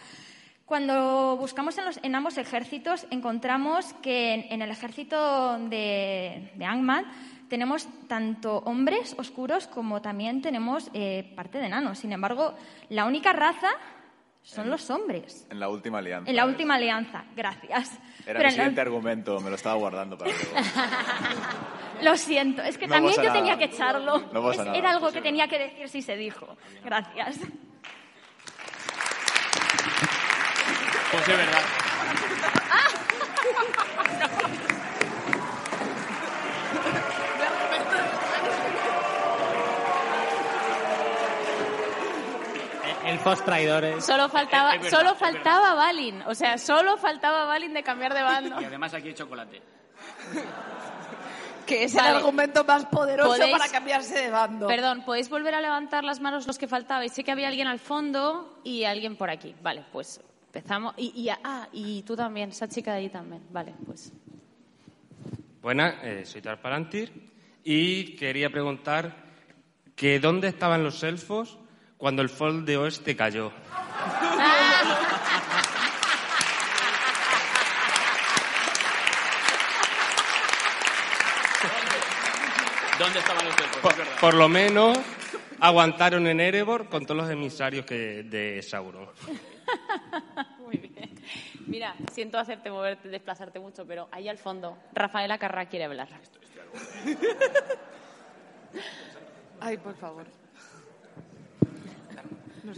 cuando buscamos en, los- en ambos ejércitos, encontramos que en, en el ejército de, de Angmar tenemos tanto hombres oscuros como también tenemos eh, parte de enanos. Sin embargo, la única raza son los hombres. En la última alianza. En la última alianza, gracias. Era Pero mi en la- siguiente argumento, me lo estaba guardando para luego. Lo siento, es que No también yo tenía que echarlo. No Es- Era algo que tenía que decir si se dijo. Gracias. Pues es verdad. Elfos traidores. Solo faltaba, Es- es verdad, solo faltaba Balin. O sea, solo faltaba Balin de cambiar de bando. Y además aquí hay chocolate. Que es Vale. el argumento más poderoso ¿Podéis- para cambiarse de bando. Perdón, ¿podéis volver a levantar las manos los que faltabais? Sé que había alguien al fondo y alguien por aquí. Vale, pues empezamos. Y, y- ah, y tú también, esa chica de ahí también. Vale, pues. Buenas, eh, soy Tarparantir y quería preguntar que dónde estaban los elfos cuando el Fold de Oeste cayó. ¿Dónde estaban los elfos? Es verdad. Por lo menos aguantaron en Erebor con todos los emisarios que, de Sauron. Mira, siento hacerte moverte, desplazarte mucho, pero ahí al fondo, Rafaela Carrá quiere hablar. Ay, por favor.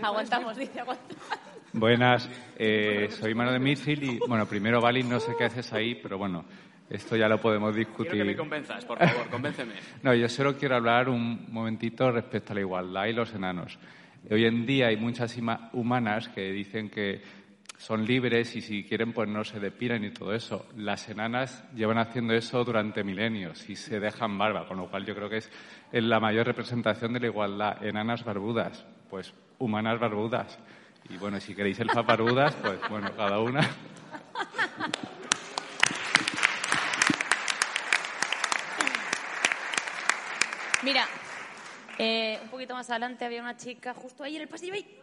aguantamos, dice, aguantamos. Buenas, eh, soy Manuel Michil y, bueno, primero, Vali, no sé qué haces ahí, pero bueno, esto ya lo podemos discutir. Quiero que me convenzas, por favor, convénceme. No, yo solo quiero hablar un momentito respecto a la igualdad y los enanos. Hoy en día hay muchas humanas que dicen que son libres y si quieren pues no se depilan y todo eso. Las enanas llevan haciendo eso durante milenios y se dejan barba, con lo cual yo creo que es la mayor representación de la igualdad. Enanas barbudas, pues humanas barbudas. Y bueno, si queréis elfas barbudas, pues bueno, cada una. Mira, eh, un poquito más adelante había una chica justo ahí en el pasillo. ahí.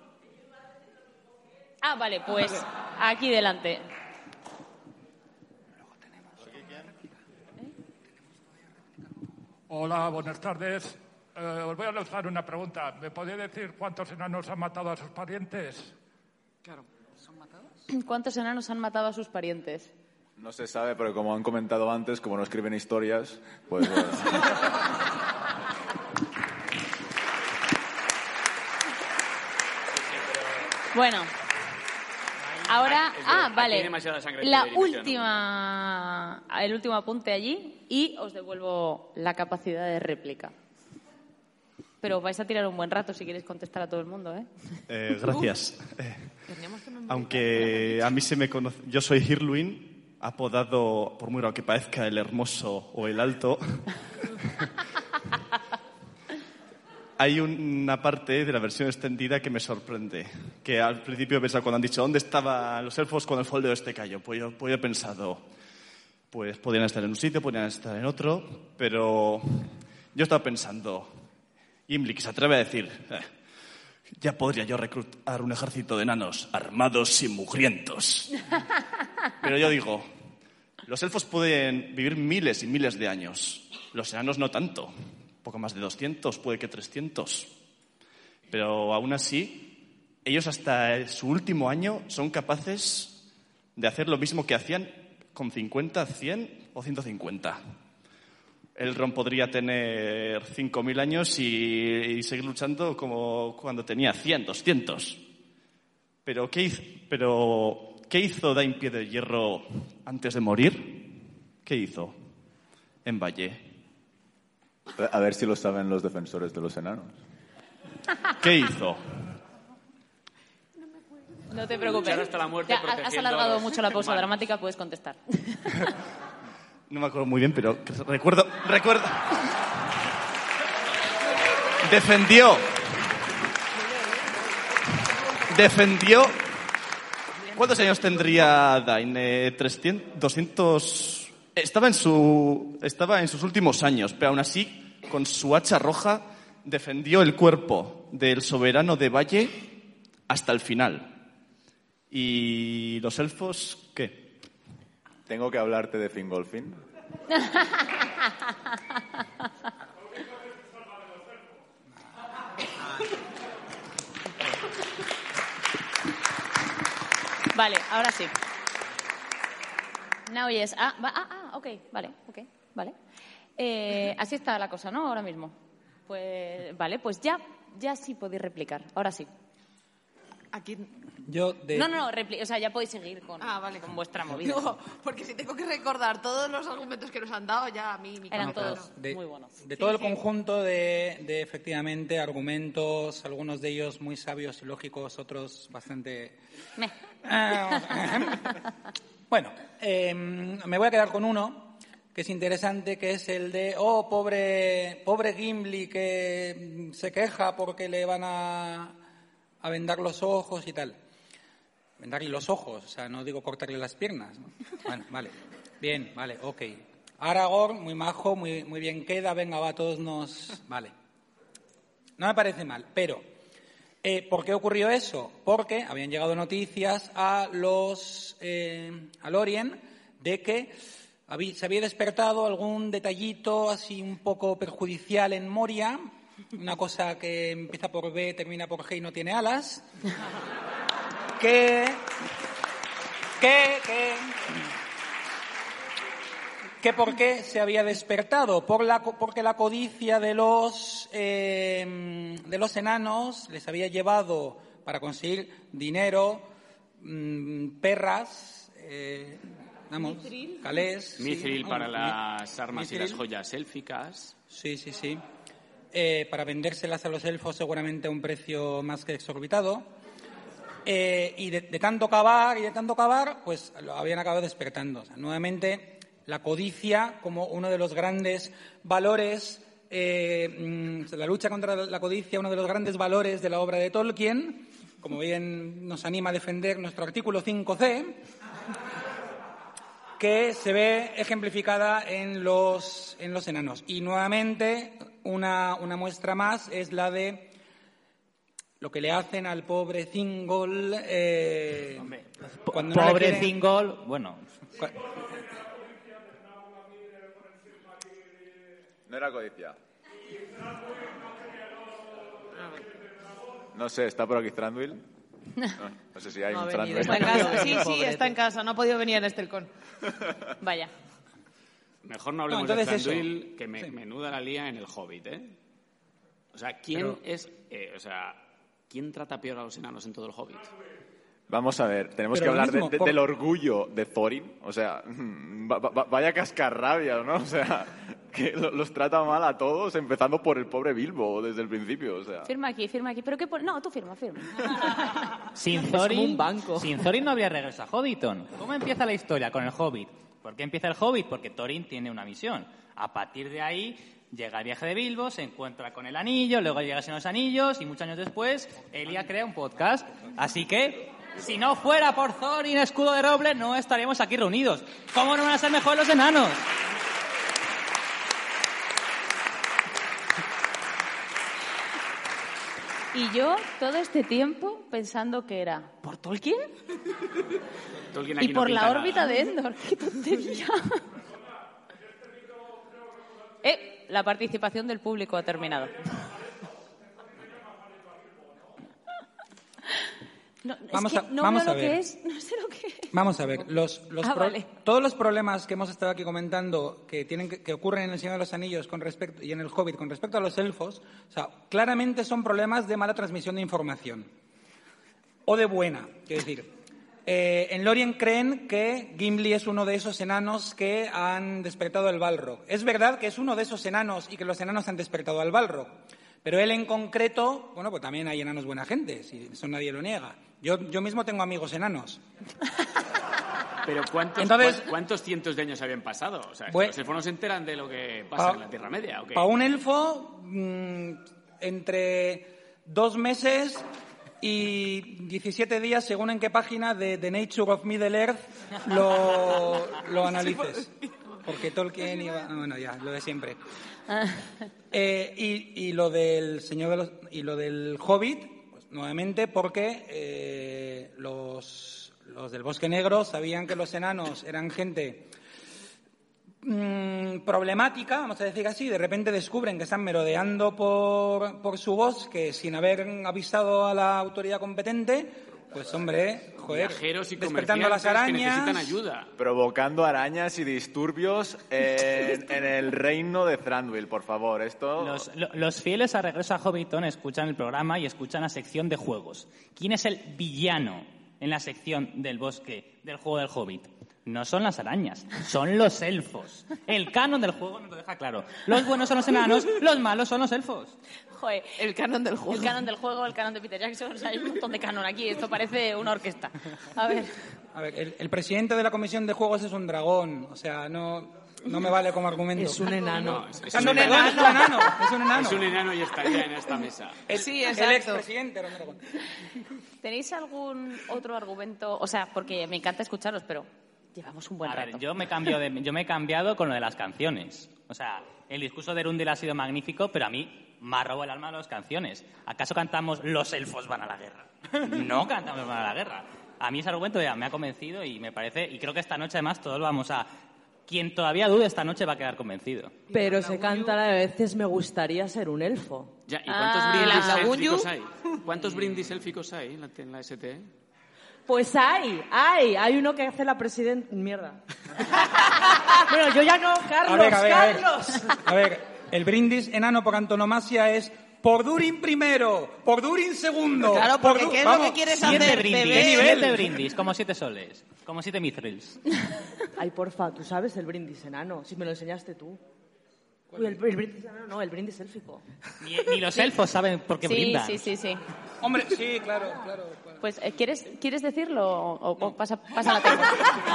Ah, vale, pues aquí delante. Hola, buenas tardes. Eh, os voy a lanzar una pregunta. ¿Me podéis decir cuántos enanos han matado a sus parientes? Claro, ¿son matados? ¿Cuántos enanos han matado a sus parientes? No se sabe, pero como han comentado antes, como no escriben historias, pues bueno. Bueno, ahora, ah, vale, la última, el último apunte allí y os devuelvo la capacidad de réplica. Pero vais a tirar un buen rato si queréis contestar a todo el mundo, ¿eh? Eh, gracias. Eh, aunque a mí se me conoce, yo soy Hirluin, apodado, por muy raro que parezca, el hermoso o el alto. Hay una parte de la versión extendida que me sorprende. Que al principio he pensado cuando han dicho ¿dónde estaban los elfos cuando el foldeo este cayó? Pues yo, pues yo he pensado, pues podían estar en un sitio, podían estar en otro, pero yo estaba pensando, Gimli, que se atreve a decir, "Eh, ya podría yo reclutar un ejército de enanos armados y mugrientos. Pero yo digo, los elfos pueden vivir miles y miles de años, los enanos no tanto, poco más de 200, puede que 300. Pero aún así, ellos hasta su último año son capaces de hacer lo mismo que hacían con 50, 100 o 150. Elrond podría tener 5.000 años y, seguir luchando como cuando tenía 100, 200. Pero ¿qué hizo, pero, ¿qué hizo Dain Pie de Hierro antes de morir? ¿Qué hizo en Valle? A ver si lo saben los defensores de los enanos. ¿Qué hizo? No te preocupes. Hasta la muerte Ya, has alargado los mucho la pausa dramática, puedes contestar. No me acuerdo muy bien, pero recuerdo, recuerdo. Defendió. Defendió. ¿Cuántos años tendría Dain? Eh, 300, 200. Estaba en su, estaba en sus últimos años, pero aún así, con su hacha roja, defendió el cuerpo del soberano de Valle hasta el final. ¿Y los elfos qué? Tengo que hablarte de Fingolfin. Vale, ahora sí. Now yes. Ah, va- ah, ah, ok, vale, ok, vale. Eh, así está la cosa, ¿no? Ahora mismo. Pues, vale, pues ya, ya sí podéis replicar. Ahora sí. Aquí. Yo de... No, no, no, repli- o sea, ya podéis seguir con, Ah, vale. con vuestra movida. Digo, porque si tengo que recordar todos los argumentos que nos han dado, ya a mí mi Eran todos de, muy buenos. de Sí, todo el conjunto de, de, efectivamente argumentos, algunos de ellos muy sabios y lógicos, otros bastante... Bueno, eh, me voy a quedar con uno que es interesante, que es el de, oh, pobre, pobre Gimli que se queja porque le van a, a vendar los ojos y tal. Vendarle los ojos, o sea, no digo cortarle las piernas. ¿no? Bueno, vale. Bien, vale, ok. Aragorn, muy majo, muy, muy bien queda, venga, va, todos nos... Vale. No me parece mal, pero eh, ¿por qué ocurrió eso? Porque habían llegado noticias a los eh, a Lorien de que se había despertado algún detallito así un poco perjudicial en Moria, una cosa que empieza por B, termina por G y no tiene alas, que que, que, que por qué se había despertado, por la, porque la codicia de los, eh, de los enanos les había llevado para conseguir dinero, mm, perras, eh, vamos, calés. sí, Mithril para vamos, las armas y las joyas élficas. Sí, sí, sí. Eh, para vendérselas a los elfos seguramente a un precio más que exorbitado. Eh, y de, de tanto cavar y de tanto cavar, pues lo habían acabado despertando. O sea, nuevamente, la codicia como uno de los grandes valores, eh, mm, la lucha contra la codicia, uno de los grandes valores de la obra de Tolkien, como bien nos anima a defender nuestro artículo 5c, que se ve ejemplificada en los, en los enanos. Y nuevamente, una, una muestra más es la de lo que le hacen al pobre Thingol. Eh, cuando no Pobre quieren- Thingol, bueno. No era codicia. No sé, ¿está por aquí Thranduil? No, no sé si hay No un Thranduil. está en casa. Sí, sí, está en casa. No ha podido venir en este Estelcón. Vaya. Mejor no hablemos No, de. Thranduil, que me- menuda la lía en el Hobbit, ¿eh? O sea, ¿quién Pero- es, eh, o sea, quién trata peor a los enanos en todo el Hobbit? Vamos a ver, tenemos Pero que hablar de- mismo, de- por- del orgullo de Thorin. O sea, va- va- vaya cascarrabias, ¿no? O sea, que lo- los trata mal a todos, empezando por el pobre Bilbo desde el principio. O sea, Firma aquí, firma aquí. ¿Pero qué pon- No, tú firma, firma. Sin Thorin, un banco. sin Thorin no habría regreso a Hobbiton. ¿Cómo empieza la historia con el Hobbit? ¿Por qué empieza el Hobbit? Porque Thorin tiene una misión. A partir de ahí llega el viaje de Bilbo, se encuentra con el anillo, luego llega sin los anillos y muchos años después Elia crea un podcast. Así que, si no fuera por Thorin, escudo de roble, no estaríamos aquí reunidos. ¿Cómo no van a ser mejor los enanos? Y yo todo este tiempo pensando que era por Tolkien Tolkien y no por la pinta órbita nada. de Endor. ¡Qué tontería! eh, la participación del público ha terminado. No, es Vamos que a- no vamos veo a lo ver. que es, no sé lo que es. Vamos a ver, los, los Ah, pro- vale. todos los problemas que hemos estado aquí comentando que, tienen que, que ocurren en El Señor de los Anillos con respecto, y en El Hobbit con respecto a los elfos, o sea, claramente son problemas de mala transmisión de información. O de buena, quiero decir. Eh, en Lorien creen que Gimli es uno de esos enanos que han despertado al Balrog. Es verdad que es uno de esos enanos y que los enanos han despertado al Balrog. Pero él en concreto, bueno, pues también hay enanos buena gente, si eso nadie lo niega. Yo, yo mismo tengo amigos enanos. Pero ¿cuántos, Entonces- cuán- ¿cuántos cientos de años habían pasado? O sea, Bue- ¿los elfos no se enteran de lo que pasa Pa- en la Tierra Media? ¿o qué? Para un elfo, mm, entre dos meses y 17 días, según en qué página de The Nature of Middle Earth lo, lo analices. Porque Tolkien iba... ah, Bueno, ya, lo de siempre. Eh, y, y lo del Señor de los, y lo del Hobbit, pues, nuevamente porque eh, los, los del Bosque Negro sabían que los enanos eran gente mm, problemática, vamos a decir así, de repente descubren que están merodeando por, por su bosque sin haber avisado a la autoridad competente, pues hombre, joder, Viajeros y despertando las que arañas. necesitan ayuda. provocando arañas y disturbios en, en el reino de Thranduil, por favor. Esto... Los, lo- los fieles a Regreso a Hobbiton escuchan el programa y escuchan la sección de juegos. ¿Quién es el villano en la sección del bosque del juego del Hobbit? No son las arañas, son los elfos. El canon del juego nos lo deja claro. Los buenos son los enanos, los malos son los elfos. Joder, El canon del juego. el canon del juego, el canon de Peter Jackson, o sea, hay un montón de canon aquí. Esto parece una orquesta. A ver, A ver, el, el presidente de la comisión de juegos es un dragón, o sea, no, no me vale como argumento. Es un enano. No, es, es un no, enano. es un enano, es un enano. Es un enano y estaría en esta mesa. El, Sí, el exacto. expresidente era un dragón. ¿tenéis algún otro argumento? O sea, porque me encanta escucharos, pero llevamos un buen A rato. ver, yo me, cambio de- yo me he cambiado con lo de las canciones. O sea, el discurso de Erundel ha sido magnífico, pero a mí me ha robado el alma las canciones. ¿Acaso cantamos Los elfos van a la guerra? No cantamos van a la guerra. A mí ese argumento ya me ha convencido y me parece, y creo que esta noche además todos vamos a... Quien todavía dude esta noche va a quedar convencido. Pero se canta a veces me gustaría ser un elfo. Ya, ¿Y cuántos Ah, brindis la élficos hay? ¿Cuántos brindis élficos hay en la, en la STE? Pues hay, hay, hay uno que hace la presidenta... Mierda. bueno, yo ya no, Carlos, A ver, a ver, a ver. Carlos. A ver, el brindis enano por antonomasia es por Durin primero, por Durin segundo. Claro, por porque Du- ¿qué es lo vamos, que quieres Siete hacer? brindis. ¿Qué ¿Qué nivel? Siete brindis, como siete soles, como siete mithrils. Ay, porfa, tú sabes el brindis enano, si me lo enseñaste tú. Uy, el, el brindis enano no, el brindis élfico. Ni, ni los elfos saben por qué Sí, brindan. sí, sí, sí. Hombre, sí, claro, claro. Pues, eh, ¿quieres, ¿quieres decirlo o, o pasa, pasa la tengo?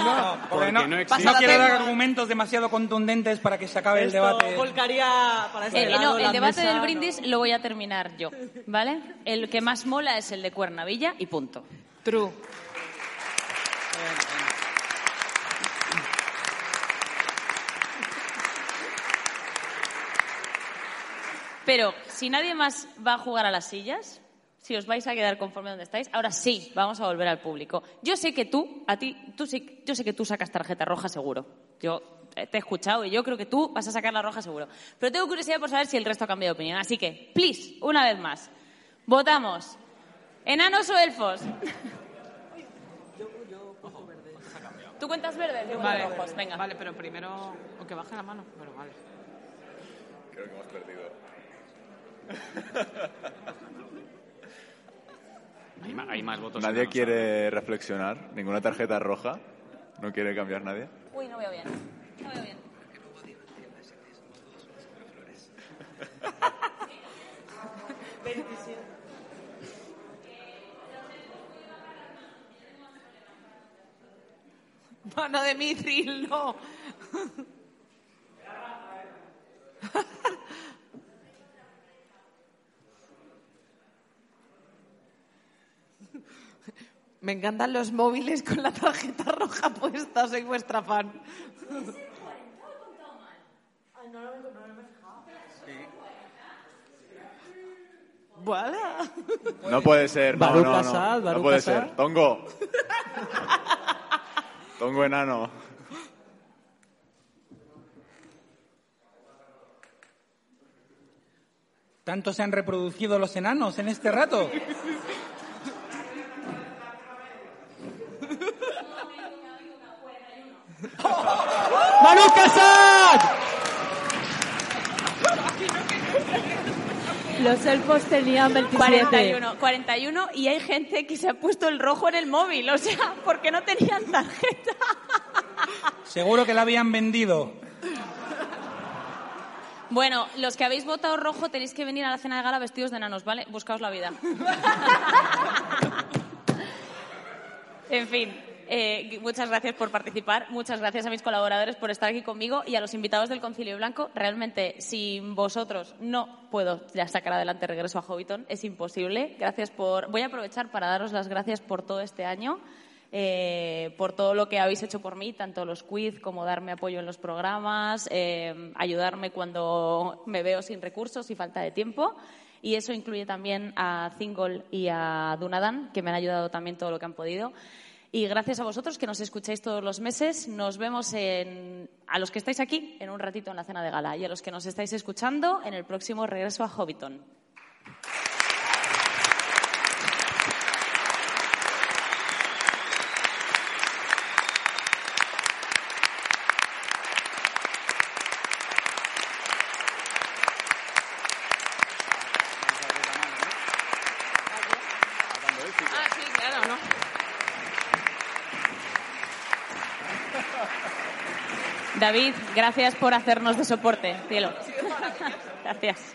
No, porque no, no Pasa la quiero tengo. dar argumentos demasiado contundentes para que se acabe el Esto debate. volcaría para este Eh, lado, no, la el debate mesa, del no. brindis lo voy a terminar yo, ¿vale? El que más mola es el de Cuernavilla y punto. True. Pero si nadie más va a jugar a las sillas, si os vais a quedar conforme donde estáis, ahora sí, vamos a volver al público. Yo sé que tú, a ti, tú sí, yo sé que tú sacas tarjeta roja seguro. Yo eh, te he escuchado y yo creo que tú vas a sacar la roja seguro. Pero tengo curiosidad por saber si el resto ha cambiado de opinión. Así que, please, una vez más, votamos. ¿Enanos o elfos? ¿Tú cuentas verdes? Yo Vale, rojos, venga. Vale, pero primero... O que baje la mano. Bueno, vale. Creo que hemos perdido. Hay, ma- hay más votos. ¿Nadie quiere reflexionar? ¿Ninguna tarjeta roja? ¿No quiere cambiar nadie? Uy, no veo bien. No veo bien. Mano de Mithril, no. Me encantan los móviles con la tarjeta roja puesta, soy vuestra fan. Vale. No puede ser. No, Baruch no, no. No Baruch puede ser. Tongo. Tongo enano. ¿Tanto se han reproducido los enanos en este rato? ¡Baruch Assad! Los elfos tenían 27. 41, 41 y hay gente que se ha puesto el rojo en el móvil, o sea, porque no tenían tarjeta. Seguro que la habían vendido. Bueno, los que habéis votado rojo tenéis que venir a la cena de gala vestidos de enanos, ¿vale? Buscaos la vida. en fin, eh, muchas gracias por participar, muchas gracias a mis colaboradores por estar aquí conmigo y a los invitados del Concilio Blanco. Realmente, sin vosotros no puedo ya sacar adelante Regreso a Hobbiton, es imposible. Gracias por... Voy a aprovechar para daros las gracias por todo este año. eh, por todo lo que habéis hecho por mí, tanto los quiz como darme apoyo en los programas, eh, ayudarme cuando me veo sin recursos y falta de tiempo. Y eso incluye también a Zingol y a Dunadan, que me han ayudado también todo lo que han podido. Y gracias a vosotros que nos escucháis todos los meses. Nos vemos en, a los que estáis aquí en un ratito en la cena de gala y a los que nos estáis escuchando en el próximo regreso a Hobbiton. Ah, sí, claro, ¿no? David, gracias por hacernos de soporte, cielo. Gracias.